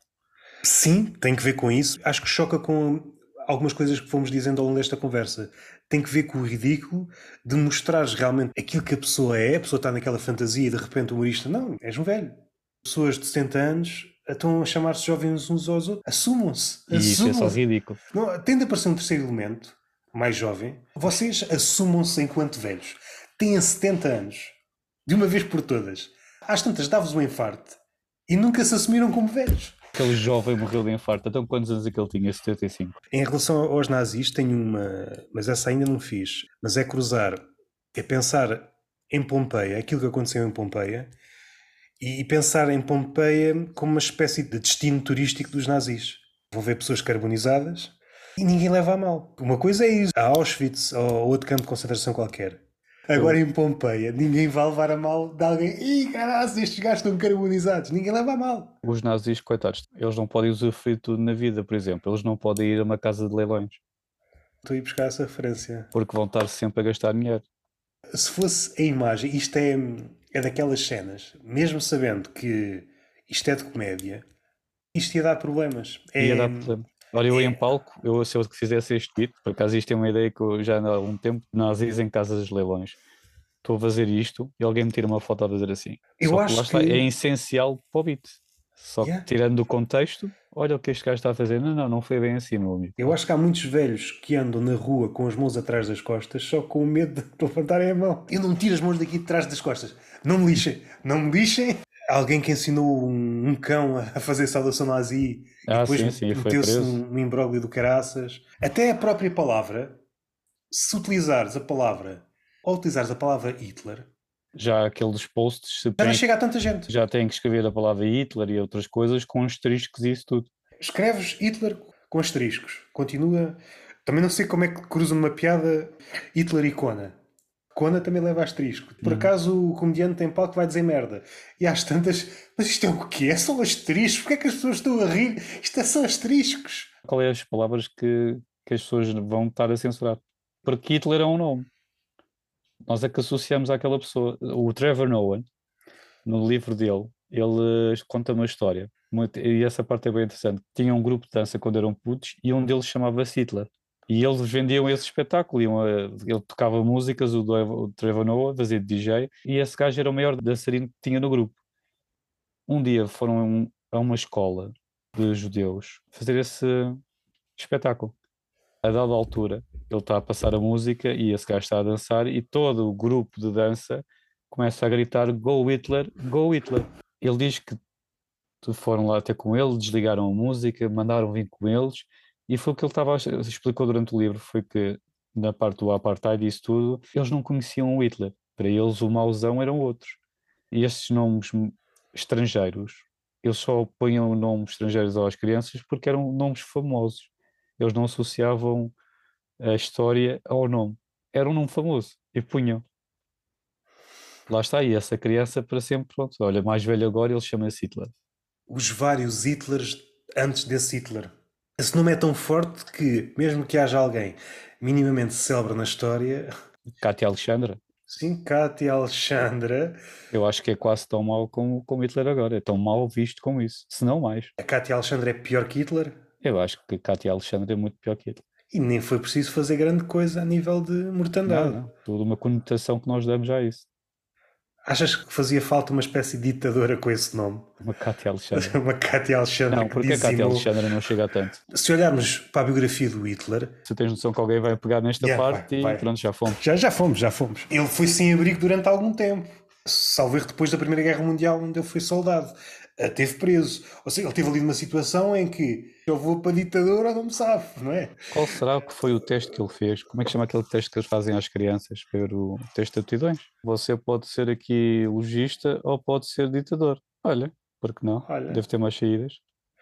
Sim, tem que ver com isso. Acho que choca com algumas coisas que fomos dizendo ao longo desta conversa. Tem que ver com o ridículo de mostrares realmente aquilo que a pessoa é. A pessoa está naquela fantasia e de repente o humorista, não, és um velho pessoas de 70 anos estão a chamar-se jovens uns aos outros. Assumam-se. E isso é só Assumam. ridículo. Não, tende a aparecer um terceiro elemento, mais jovem. Vocês assumam-se enquanto velhos. Têm 70 anos. De uma vez por todas. Às tantas dava-vos um infarto e nunca se assumiram como velhos. Aquele jovem morreu de infarto. Então quantos anos é que ele tinha? 75. Em relação aos nazis, tenho uma. Mas essa ainda não fiz. Mas é cruzar. É pensar em Pompeia, aquilo que aconteceu em Pompeia, e pensar em Pompeia como uma espécie de destino turístico dos nazis. Vão ver pessoas carbonizadas e ninguém leva a mal. Uma coisa é isso, a Auschwitz ou outro campo de concentração qualquer. Agora em Pompeia, ninguém vai levar a mal de alguém. Ih, caralho, estes gajos estão carbonizados. Ninguém leva a mal. Os nazis, coitados, eles não podem usufruir tudo na vida, por exemplo. Eles não podem ir a uma casa de leilões, Estou a ir buscar essa referência. porque vão estar sempre a gastar dinheiro. Se fosse a imagem, isto é, é daquelas cenas, mesmo sabendo que isto é de comédia, isto ia dar problemas. É, Ia dar problema. Olha, eu é- em palco, eu, se eu fizesse este tweet, por acaso isto é uma ideia que eu já há algum tempo, nazis em casas de leilões. Estou a fazer isto e alguém me tira uma foto a fazer assim. Eu Só que acho lá está, que- é essencial para o beat. Só que Yeah. tirando do contexto, olha o que este gajo está a fazer. Não, não, não foi bem assim, meu amigo. Eu acho que há muitos velhos que andam na rua com as mãos atrás das costas só com o medo de levantarem a mão. Eu não me tiro as mãos daqui de trás das costas. Não me lixem. Não me lixem. Alguém que ensinou um, um cão a fazer saudação nazi e Ah, depois sim, sim, foi meteu-se num imbróglio do caraças. Até a própria palavra, se utilizares a palavra ou utilizares a palavra Hitler, Já aqueles posts se já não têm, chega a tanta gente. já têm que escrever a palavra Hitler e outras coisas com asteriscos e isso tudo. Escreves Hitler com asteriscos. Continua. Também não sei como é que cruza numa piada Hitler e Kona. Kona também leva asterisco. Por Uhum. acaso o comediante tem palco vai dizer merda. E às tantas, mas isto é o quê? É só asteriscos? Porquê é que as pessoas estão a rir? Isto é só asteriscos. Qual é as palavras que, que as pessoas vão estar a censurar? Porque Hitler é um nome. Nós é que associamos àquela pessoa. O Trevor Noah, no livro dele, ele eh, conta uma história. muito- e essa parte é bem interessante. Tinha um grupo de dança quando eram putos e um deles chamava-se Hitler. E eles vendiam esse espetáculo. Iam a- ele tocava músicas, o, o Trevor Noah fazia de DJ, e esse gajo era o maior dançarino que tinha no grupo. Um dia foram a uma escola de judeus fazer esse espetáculo. A dada altura, ele está a passar a música e esse gajo está a dançar e todo o grupo de dança começa a gritar Go Hitler, Go Hitler. Ele diz que foram lá ter com ele, desligaram a música, mandaram vir com eles e foi o que ele estava explicou durante o livro, foi que na parte do apartheid e isso tudo, eles não conheciam o Hitler. Para eles o mauzão eram outros. E estes nomes estrangeiros, eles só punham nomes estrangeiros às crianças porque eram nomes famosos. Eles não associavam a história ao nome. Era um nome famoso e punham. Lá está, e essa criança para sempre, pronto, olha, mais velho agora, ele chama-se Hitler. Os vários Hitlers antes desse Hitler. Esse nome é tão forte que, mesmo que haja alguém minimamente célebre na história, Cátia Alexandra, sim, Cátia Alexandra, eu acho que é quase tão mau como, como Hitler agora, é tão mal visto como isso, se não mais. a Cátia Alexandra é pior que Hitler Eu acho que Cátia Alexandra é muito pior que Hitler. E nem foi preciso fazer grande coisa a nível de mortandade. Não, não, toda uma conotação que nós damos a isso. Achas que fazia falta uma espécie de ditadora com esse nome? Uma Cátia Alexandra. Uma Cátia Alexandra Não, que porque a Cátia dizimou... Alexandra não chega a tanto. Se olharmos para a biografia do Hitler, Se tens noção que alguém vai pegar nesta Yeah, parte vai, e vai. pronto, já fomos. já, já fomos, já fomos. Ele foi sem abrigo durante algum tempo. Salvo erro depois da Primeira Guerra Mundial, onde ele foi soldado. Ah, Teve preso. Ou seja, ele teve ali numa situação em que eu vou para a ditadura não me sabe, não é? Qual será que foi o teste que ele fez? Como é que chama aquele teste que eles fazem às crianças para ver o teste de aptidões? Você pode ser aqui logista ou pode ser ditador. Olha, por que não? Olha. Deve ter mais saídas.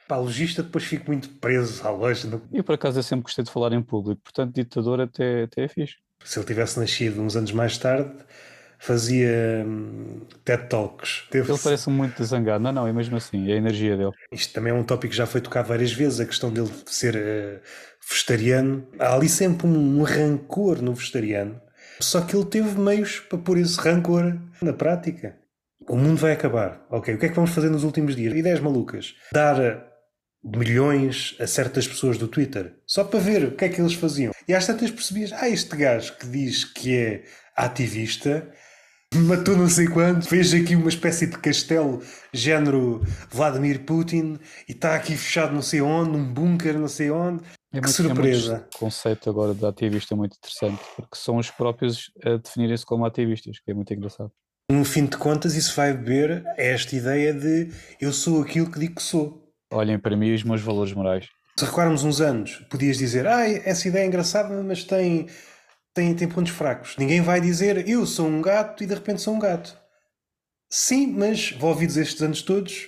Para logista depois fico muito preso à loja. E por acaso eu sempre gostei de falar em público, portanto ditador até, até é fixe. Se ele tivesse nascido uns anos mais tarde, fazia hum, TED Talks. Teve- Ele parece muito zangado. Não, não, é mesmo assim, é a energia dele. Isto também é um tópico que já foi tocado várias vezes, a questão dele ser eh, vegetariano. Há ali sempre um, um rancor no vegetariano. Só que ele teve meios para pôr esse rancor na prática. O mundo vai acabar. Ok, o que é que vamos fazer nos últimos dias? Ideias malucas. Dar eh, milhões a certas pessoas do Twitter. Só para ver o que é que eles faziam. E às tantas percebias, ah, este gajo que diz que é ativista matou não sei quanto, fez aqui uma espécie de castelo, género Vladimir Putin, e está aqui fechado não sei onde, um bunker não sei onde. É que muito- é surpresa! conceito agora de ativista muito interessante, porque são os próprios a definirem-se como ativistas, que é muito engraçado. No fim de contas, isso vai beber a esta ideia de eu sou aquilo que digo que sou. Olhem para mim os meus valores morais. Se recuarmos uns anos, podias dizer, ah, essa ideia é engraçada, mas tem, tem, tem pontos fracos. Ninguém vai dizer, eu sou um gato e de repente sou um gato. Sim, mas envolvidos estes anos todos,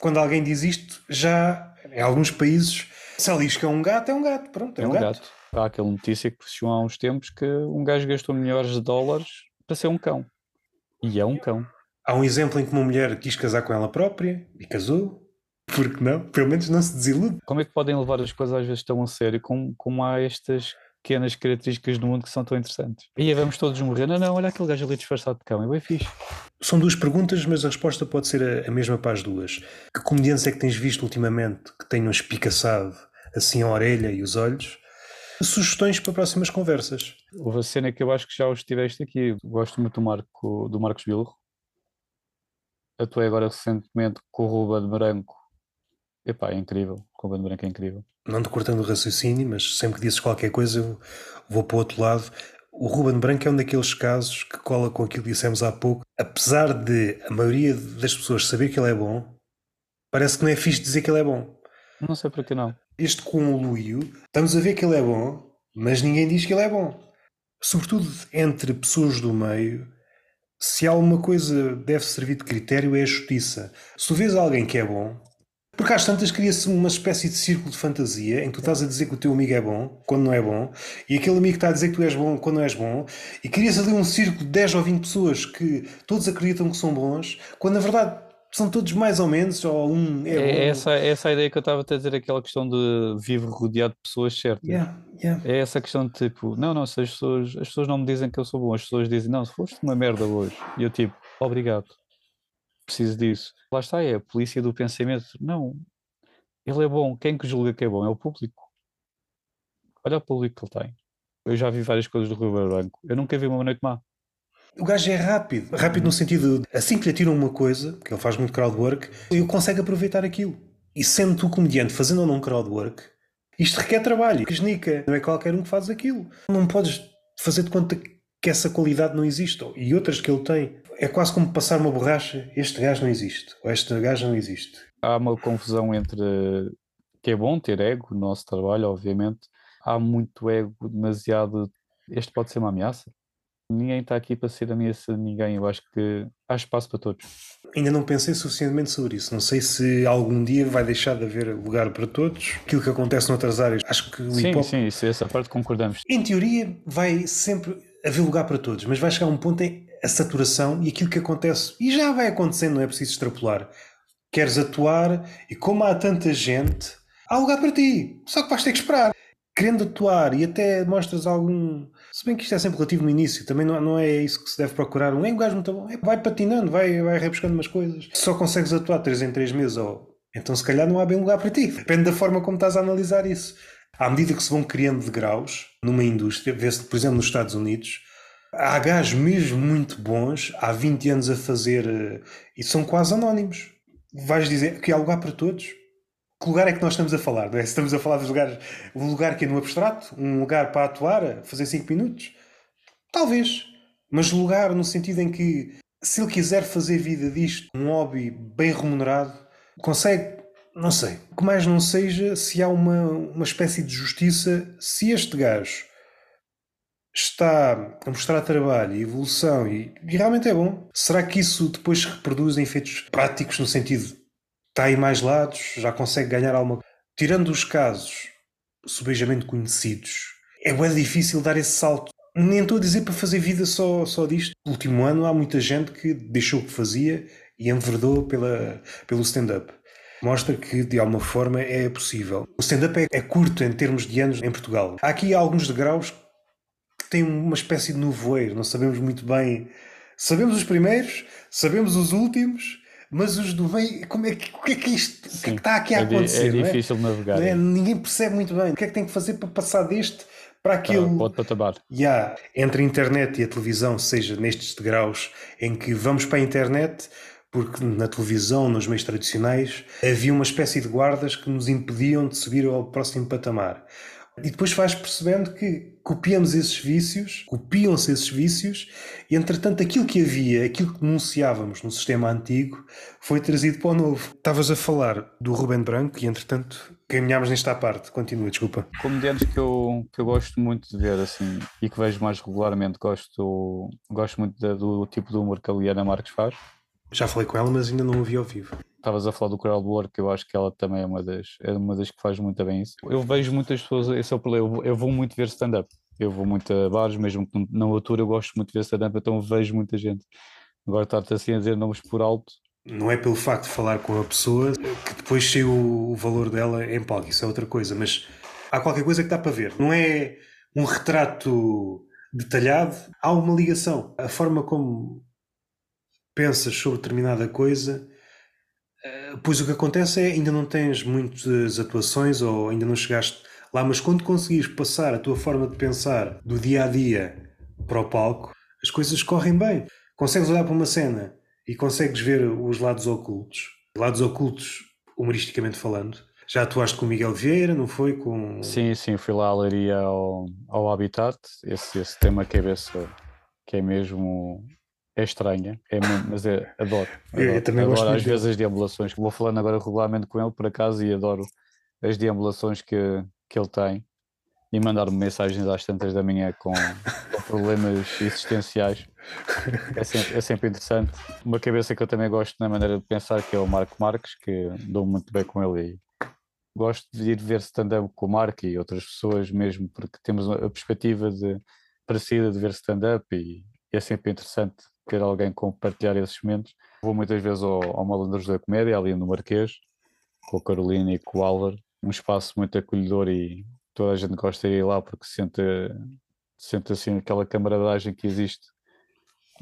quando alguém diz isto, já em alguns países, se ela diz que é um gato, é um gato. Pronto, é, É um gato. Há aquela notícia que chegou há uns tempos que um gajo gastou milhares de dólares para ser um cão. E é um cão. Há um exemplo em que uma mulher quis casar com ela própria e casou. Porque não? Pelo menos não se desilude. Como é que podem levar as coisas às vezes tão a sério como, como há estas pequenas características do mundo que são tão interessantes? E aí vamos todos morrer. Não, não, olha aquele gajo ali disfarçado de cão, é bem fixe. São duas perguntas, mas a resposta pode ser a, a mesma para as duas. Que comediantes é que tens visto ultimamente que tenham espicaçado assim a orelha e os olhos? Sugestões para próximas conversas. Houve a cena que eu acho que já os tiveste aqui. Gosto muito do, Marco, do Marcos Bilro. Atuei agora recentemente com o Ruben Branco. Epá, é incrível. O Ruben Branco é incrível. Não te cortando o raciocínio, mas sempre que dizes qualquer coisa eu vou para o outro lado. O Ruben Branco é um daqueles casos que cola com aquilo que dissemos há pouco. Apesar de a maioria das pessoas saber que ele é bom, parece que não é fixe dizer que ele é bom. Não sei para que não. Este conluio, estamos a ver que ele é bom, mas ninguém diz que ele é bom. Sobretudo entre pessoas do meio, se há uma coisa que deve servir de critério é a justiça. Se tu vês alguém que é bom, porque às tantas cria-se uma espécie de círculo de fantasia em que tu estás a dizer que o teu amigo é bom quando não é bom, e aquele amigo está a dizer que tu és bom quando não és bom, e cria-se ali um círculo de 10 ou 20 pessoas que todos acreditam que são bons, quando na verdade são todos mais ou menos, ou um é, É, bom. essa, essa a ideia que eu estava a dizer, aquela questão de viver rodeado de pessoas certas. Yeah, yeah. É essa questão de tipo, não, não, se as pessoas, as pessoas não me dizem que eu sou bom, as pessoas dizem, não, se foste uma merda hoje. E eu tipo, obrigado, preciso disso. Lá está, é a polícia do pensamento. Não, ele é bom, quem que julga que é bom? É o público. Olha o público que ele tem. Eu já vi várias coisas do Rio Branco. Eu nunca vi uma noite má. O gajo é rápido. Rápido no sentido de assim que lhe atiram uma coisa, que ele faz muito crowdwork, ele consegue aproveitar aquilo. E sendo tu comediante fazendo ou não crowdwork, isto requer trabalho. Que genica. Não é qualquer um que faz aquilo. Não podes fazer de conta que essa qualidade não existe. E outras que ele tem. É quase como passar uma borracha. Este gajo não existe. Ou esta gaja não existe. Há uma confusão entre que é bom ter ego no nosso trabalho, obviamente. Há muito ego, demasiado. Este pode ser uma ameaça. Ninguém está aqui para ser ameaça de ninguém. Eu acho que há espaço para todos. Ainda não pensei suficientemente sobre isso. Não sei se algum dia vai deixar de haver lugar para todos. Aquilo que acontece noutras áreas. Acho que o Sim, sim, isso, essa parte concordamos. Em teoria, vai sempre haver lugar para todos, mas vai chegar um ponto em a saturação e aquilo que acontece, e já vai acontecendo, não é preciso extrapolar. Queres atuar e, como há tanta gente, há lugar para ti, só que vais ter que esperar. Querendo atuar e até mostras algum. Se bem que isto é sempre relativo no início, também não, não é isso que se deve procurar. Um é um muito bom, é, vai patinando, vai, vai rebuscando umas coisas. Só consegues atuar 3 em 3 meses, ou então se calhar não há bem lugar para ti. Depende da forma como estás a analisar isso. À medida que se vão criando degraus numa indústria, vê-se, por exemplo, nos Estados Unidos, há gajos mesmo muito bons há 20 anos a fazer eh, e são quase anónimos. Vais dizer que há lugar para todos? Que lugar é que nós estamos a falar? Não é? Estamos a falar dos lugares, um lugar que é no abstrato, um lugar para atuar, fazer 5 minutos? Talvez. Mas lugar no sentido em que, se ele quiser fazer vida disto, um hobby bem remunerado, consegue não sei. O que mais não seja se há uma, uma espécie de justiça, se este gajo está a mostrar trabalho e evolução e, e realmente é bom, será que isso depois se reproduz em efeitos práticos no sentido está aí mais lados, já consegue ganhar alguma Tirando os casos subejamente conhecidos, é bem difícil dar esse salto. Nem estou a dizer para fazer vida só, só disto. No último ano há muita gente que deixou o que fazia e enverdou pela, pelo stand-up mostra que de alguma forma é possível. O stand-up é, é, curto em termos de anos em Portugal. Há aqui alguns degraus que têm uma espécie de nevoeiro, não sabemos muito bem. Sabemos os primeiros, sabemos os últimos, mas os do meio, como é que, o que é que isto que é que está aqui a é di- acontecer? É difícil de navegar. É? Ninguém percebe muito bem o que é que tem que fazer para passar deste para aquele. Ah, pode patamar. Yeah, entre a internet e a televisão, seja nestes degraus em que vamos para a internet, porque na televisão, nos meios tradicionais, havia uma espécie de guardas que nos impediam de subir ao próximo patamar. E depois vais percebendo que copiamos esses vícios, copiam-se esses vícios, e entretanto aquilo que havia, aquilo que denunciávamos no sistema antigo, foi trazido para o novo. Estavas a falar do Ruben Branco e entretanto caminhámos nesta parte. Continua, desculpa. Comediantes que eu, que eu gosto muito de ver assim e que vejo mais regularmente, gosto, gosto muito de, do tipo de humor que a Liana Marques faz. Já falei com ela, mas ainda não a vi ao vivo. Estavas a falar do crowd work, eu acho que ela também é uma das, é uma das que faz muito bem isso. Eu vejo muitas pessoas, esse é o problema, eu, eu vou muito ver stand-up. Eu vou muito a bares, mesmo que na altura eu gosto muito de ver stand-up, então vejo muita gente. Agora estar-te assim a dizer nomes por alto. Não é pelo facto de falar com a pessoa que depois sei o, valor dela em palco, isso é outra coisa, mas há qualquer coisa que dá para ver. Não é um retrato detalhado, há uma ligação. A forma como pensas sobre determinada coisa, pois o que acontece é ainda não tens muitas atuações ou ainda não chegaste lá, mas quando conseguires passar a tua forma de pensar do dia a dia para o palco, as coisas correm bem. Consegues olhar para uma cena e consegues ver os lados ocultos, lados ocultos humoristicamente falando. Já atuaste com o Miguel Vieira, não foi? Com... Sim, sim, fui lá à Leiria ao, ao Habitat, esse, esse tema cabeça que é mesmo é estranha, é mesmo, mas é, adoro. adoro. Eu também adoro gosto às vezes as deambulações. Vou falando agora regularmente com ele por acaso e adoro as deambulações que, que ele tem e mandar-me mensagens às tantas da manhã com, com problemas existenciais. É sempre, é sempre interessante. Uma cabeça que eu também gosto na maneira de pensar, que é o Marco Marques, que dou muito bem com ele e gosto de ir ver stand-up com o Marco e outras pessoas mesmo, porque temos a perspectiva de, parecida de ver stand-up e, e é sempre interessante ter alguém com partilhar esses momentos. Vou muitas vezes ao, ao Malandros da Comédia, ali no Marquês, com a Carolina e com o Álvaro, um espaço muito acolhedor e toda a gente gosta de ir lá porque sente, sente assim aquela camaradagem que existe.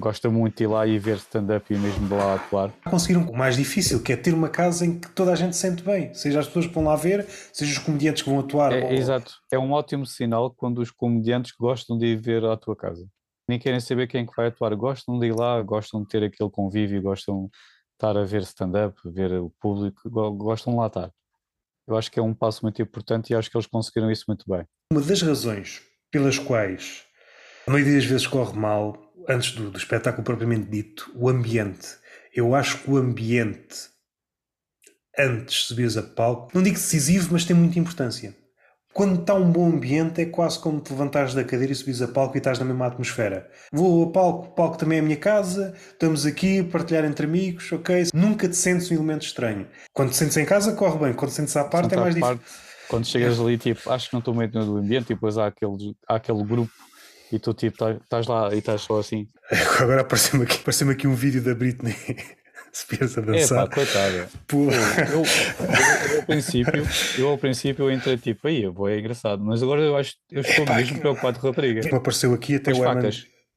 Gosta muito de ir lá e ver stand-up e mesmo de lá atuar. Conseguiram o mais difícil, que é ter uma casa em que toda a gente se sente bem, seja as pessoas que vão lá ver, seja os comediantes que vão atuar. É, ou- Exato, é um ótimo sinal quando os comediantes gostam de ir ver à tua casa. Nem querem saber quem é que vai atuar, gostam de ir lá, gostam de ter aquele convívio, gostam de estar a ver stand-up, ver o público, go- gostam de lá estar. Eu acho que é um passo muito importante e acho que eles conseguiram isso muito bem. Uma das razões pelas quais a maioria das vezes corre mal, antes do, do espetáculo propriamente dito, o ambiente. Eu acho que o ambiente, antes de subires a palco, não digo decisivo, mas tem muita importância. Quando está um bom ambiente, é quase como te levantares da cadeira e subires a palco e estás na mesma atmosfera. Vou a palco, o palco também é a minha casa, estamos aqui a partilhar entre amigos, ok? Nunca te sentes um elemento estranho. Quando te sentes em casa, corre bem. Quando te sentes à parte, é mais difícil. parte, quando chegas ali, tipo, acho que não estou meio no ambiente, e depois há aquele, há aquele grupo e tu, tipo, tá- estás lá e estás só assim. Agora apareceu-me aqui, apareceu aqui um vídeo da Britney Spears a É pá, dançar. coitada. Pô, Eu, eu, eu, ao princípio, eu ao princípio entrei tipo, aí, eu vou, é engraçado, mas agora eu acho eu estou Epá, mesmo que- preocupado com a rapariga. me apareceu aqui até As o Herman.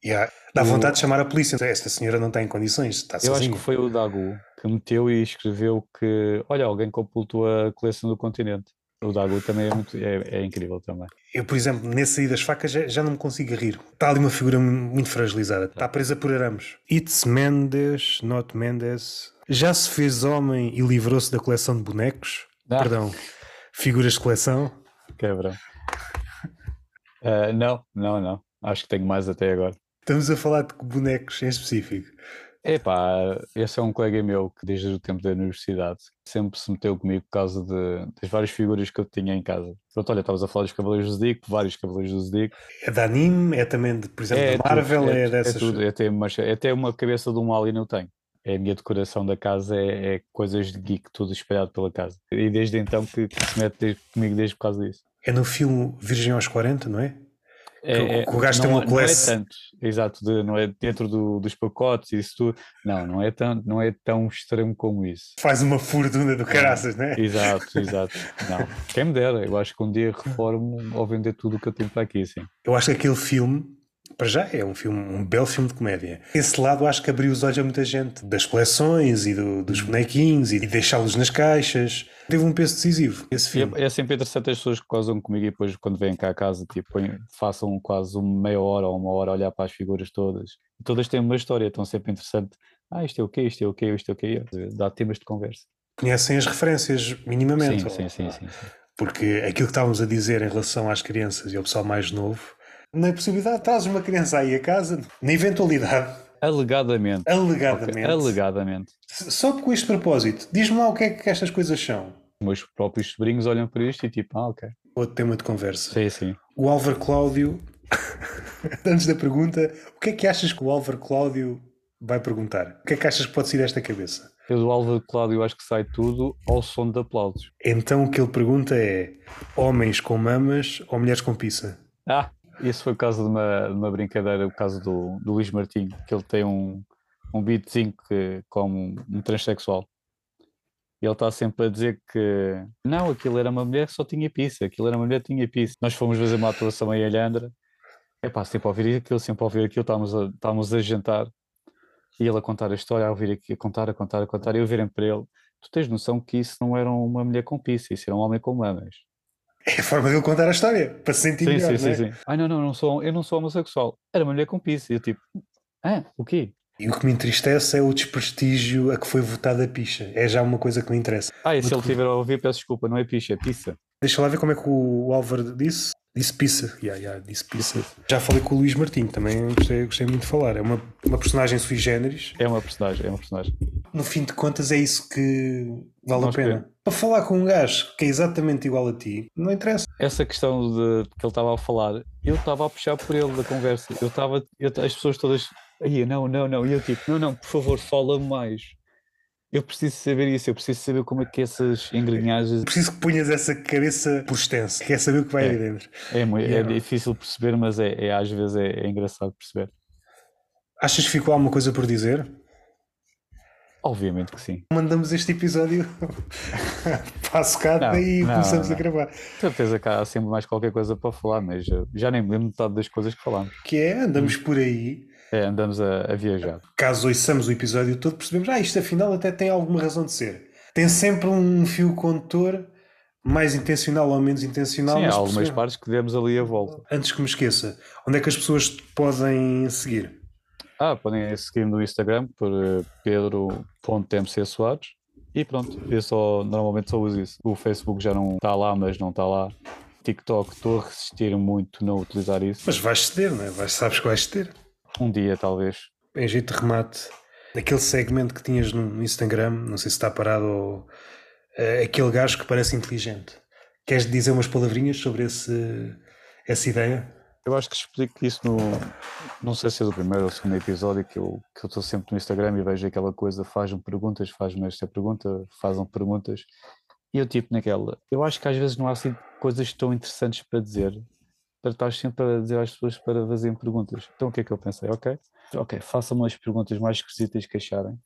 Yeah. Dá O- vontade de chamar a polícia. Esta senhora não está em condições, está Eu acho sozinha. que foi o Dagu que meteu e escreveu que, olha, alguém completou a coleção do continente. O Dagu também é, muito, é, é incrível também. Eu, por exemplo, nesse aí das facas já, já não me consigo rir. Está ali uma figura muito fragilizada. Está presa por arames. It's Mendes, not Mendes. Já se fez homem e livrou-se da coleção de bonecos? Ah. Perdão. Figuras de coleção? Quebra. Ah, não, não, não. Acho que tenho mais até agora. Estamos a falar de bonecos em específico. Epá, esse é um colega meu que desde o tempo da universidade sempre se meteu comigo por causa de, das várias figuras que eu tinha em casa. Pronto, olha, estavas a falar dos Cavaleiros do Zodíaco, vários Cavaleiros do Zodíaco. É de anime, é também, de, por exemplo, É da Marvel, tudo, é, é, dessas. É tudo, é até, uma, é até uma cabeça de um alien eu tenho. É a minha decoração da casa, é, é coisas de geek, tudo espalhado pela casa. E desde então que, que se mete desde- comigo desde por causa disso. É no filme Virgem aos 40, não é? É, Que o- que o gajo tem não, uma não é coleção- tanto, exato, de- não é dentro do- dos pacotes e isso tudo. Não, não é, tão, não é tão extremo como isso. Faz uma fortuna do caraças, não é? Exato, exato. Não, quem me dera, eu acho que um dia reformo ao vender tudo o que eu tenho para aqui, sim. Eu acho que aquele filme para já é um filme, um belo filme de comédia. Esse lado acho que abriu os olhos a muita gente, das coleções e do, dos bonequinhos e deixá-los nas caixas. Teve um peso decisivo esse filme. É, é, sempre interessante as pessoas que gozam comigo e depois quando vêm cá a casa tipo, façam quase uma meia hora ou uma hora a olhar para as figuras todas. E todas têm uma história, então sempre interessante. Ah, isto é o quê, isto é o quê, isto é o quê. Dá temas de conversa. Conhecem as referências minimamente. Sim, sim, sim, sim, sim. Porque aquilo que estávamos a dizer em relação às crianças e ao pessoal mais novo, na possibilidade, trazes uma criança aí a casa, na eventualidade. Alegadamente. Alegadamente. Okay. Alegadamente. Só com este propósito, diz-me lá o que é que estas coisas são. Meus próprios sobrinhos olham para isto e tipo, ah, ok. Outro tema de conversa. Sim, sim. O Álvaro Cláudio, antes da pergunta, o que é que achas que o Álvaro Cláudio vai perguntar? O que é que achas que pode ser desta cabeça? Eu do Álvaro Cláudio acho que sai tudo ao som de aplausos. Então o que ele pergunta é: homens com mamas ou mulheres com pizza? Ah, isso foi o caso de uma, de uma brincadeira, o caso do, do Luís Martinho, que ele tem um, um beatzinho que, como um transexual. E ele está sempre a dizer que não, aquilo era uma mulher que só tinha pizza, aquilo era uma mulher que tinha pizza. Nós fomos fazer uma atuação em Alhandra, é pá, sempre a ouvir aquilo, sempre a ouvir aquilo, estávamos a, estávamos a jantar e ele a contar a história, a ouvir aqui, a contar, a contar, a contar, e eu virem para ele, tu tens noção que isso não era uma mulher com pizza, isso era um homem com mamas. É a forma de ele contar a história, para se sentir sim, melhor, sim, não é? sim, sim. Ai, não, não, não sou, eu não sou homossexual. Era uma mulher com pizza. E eu tipo, ah, o quê? E o que me entristece é o desprestígio a que foi votada a picha. É já uma coisa que me interessa. Ah, e se ele estiver a ouvir, peço desculpa, não é picha, é pizza. Deixa lá ver como é que o Álvaro disse. Disse pizza. Yeah, yeah, disse pizza. Já falei com o Luís Martins, também gostei, gostei muito de falar. É uma, uma personagem sui generis. É uma personagem, é uma personagem. No fim de contas, é isso que vale não a pena. Espero. Para falar com um gajo que é exatamente igual a ti, não interessa. Essa questão de que ele estava a falar, eu estava a puxar por ele da conversa. Eu estava, eu, as pessoas todas, aí, não, não, não. E eu tipo, não, não, por favor, fala mais. Eu preciso saber isso, eu preciso saber como é que essas engrenhagens. Preciso que ponhas essa cabeça por extenso, quer saber o que vai é, aí dentro. É, é, é difícil perceber, mas é, é às vezes é, é, engraçado perceber. Achas que ficou alguma coisa por dizer? Obviamente que sim. Mandamos este episódio para a secada e não, começamos não. a gravar. Certeza que há sempre mais qualquer coisa para falar, mas já nem me lembro metade das coisas que falamos. Que é, andamos hum. por aí é, andamos a, a, viajar. Caso ouçamos o episódio todo, percebemos, ah, isto afinal até tem alguma razão de ser. Tem sempre um fio condutor, mais intencional ou menos intencional. Sim, há algumas percebemos. partes que demos ali a volta. Antes que me esqueça, onde é que as pessoas podem seguir? Ah, podem seguir no Instagram por eh, pedro.mcsoares e pronto, eu só, normalmente só uso isso. O Facebook já não está lá, mas não está lá. TikTok, estou a resistir muito a não utilizar isso. Mas vais ceder, não é? Vais, sabes que vais ceder. Um dia, talvez. Em jeito de remate, aquele segmento que tinhas no Instagram, não sei se está parado ou. Uh, aquele gajo que parece inteligente. Queres dizer umas palavrinhas sobre esse, essa ideia? Eu acho que explico isso no. Não sei se é do primeiro ou segundo episódio que eu que eu estou sempre no Instagram e vejo aquela coisa, faz-me perguntas, faz-me esta pergunta, fazem perguntas. E eu, tipo, naquela. Eu acho que às vezes não há assim coisas tão interessantes para dizer para estar sempre a dizer às pessoas para fazerem perguntas. Então o que é que eu pensei? Ok, ok, façam-me as perguntas mais esquisitas que acharem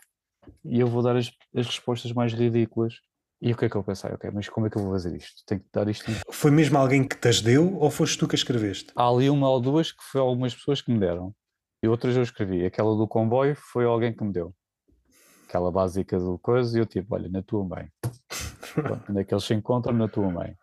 e eu vou dar as, as respostas mais ridículas. E o que é que eu pensei? Ok, mas como é que eu vou fazer isto? Tenho que dar isto. Foi mesmo alguém que te as deu ou foste tu que escreveste? Há ali uma ou duas que foi algumas pessoas que me deram e outras eu escrevi. Aquela do comboio foi alguém que me deu. Aquela básica do coisa e eu tipo, olha, na tua mãe. onde é que eles se encontram? Na tua mãe.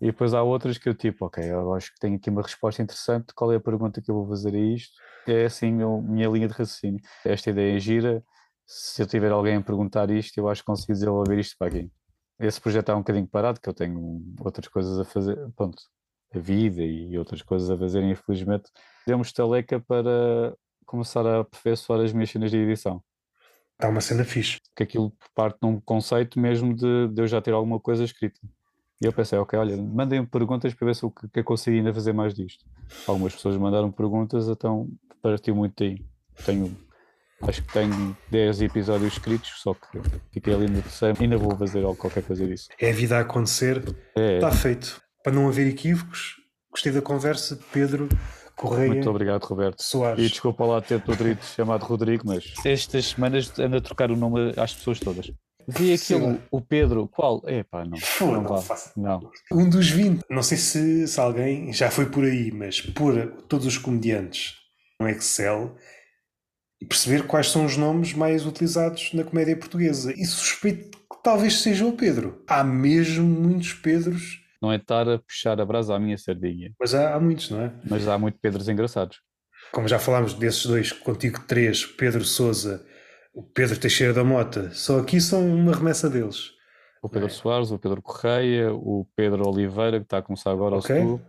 E depois há outras que eu tipo, ok, eu acho que tenho aqui uma resposta interessante, qual é a pergunta que eu vou fazer a isto? É assim a minha linha de raciocínio. Esta ideia é gira, se eu tiver alguém a perguntar isto, eu acho que consigo desenvolver isto para aqui. Esse projeto está um bocadinho parado, que eu tenho outras coisas a fazer, pronto, a vida e outras coisas a fazer, infelizmente. Demos taleca para começar a aperfeiçoar as minhas cenas de edição. Está uma cena fixe. Que aquilo parte num conceito mesmo de, de eu já ter alguma coisa escrita. E eu pensei, ok, olha, mandem perguntas para ver se o que, que eu consigo ainda fazer mais disto. Algumas pessoas mandaram perguntas, então partiu muito daí. Tenho, acho que tenho 10 episódios escritos, só que fiquei ali no terceiro, ainda vou fazer qualquer coisa disso. É a vida a acontecer, é. está feito. Para não haver equívocos, gostei da conversa, Pedro. Correia. Muito obrigado, Roberto. Soares. E desculpa lá ter Rodrigo chamado Rodrigo, mas estas semanas ando a trocar o nome às pessoas todas. Vi aquilo, o Pedro, qual? Epá, não. Não, não, não. Um dos 20, não sei se, se alguém já foi por aí, mas por todos os comediantes um Excel e perceber quais são os nomes mais utilizados na comédia portuguesa. E suspeito que talvez seja o Pedro. Há mesmo muitos Pedros. Não é estar a puxar a brasa à minha sardinha, Mas há, há muitos, não é? mas há muito Pedros engraçados. Como já falámos desses dois, contigo três, Pedro Souza, o Pedro Teixeira da Mota, só aqui são uma remessa deles. O Pedro É. Soares, o Pedro Correia, o Pedro Oliveira, que está a começar agora Ok. o school.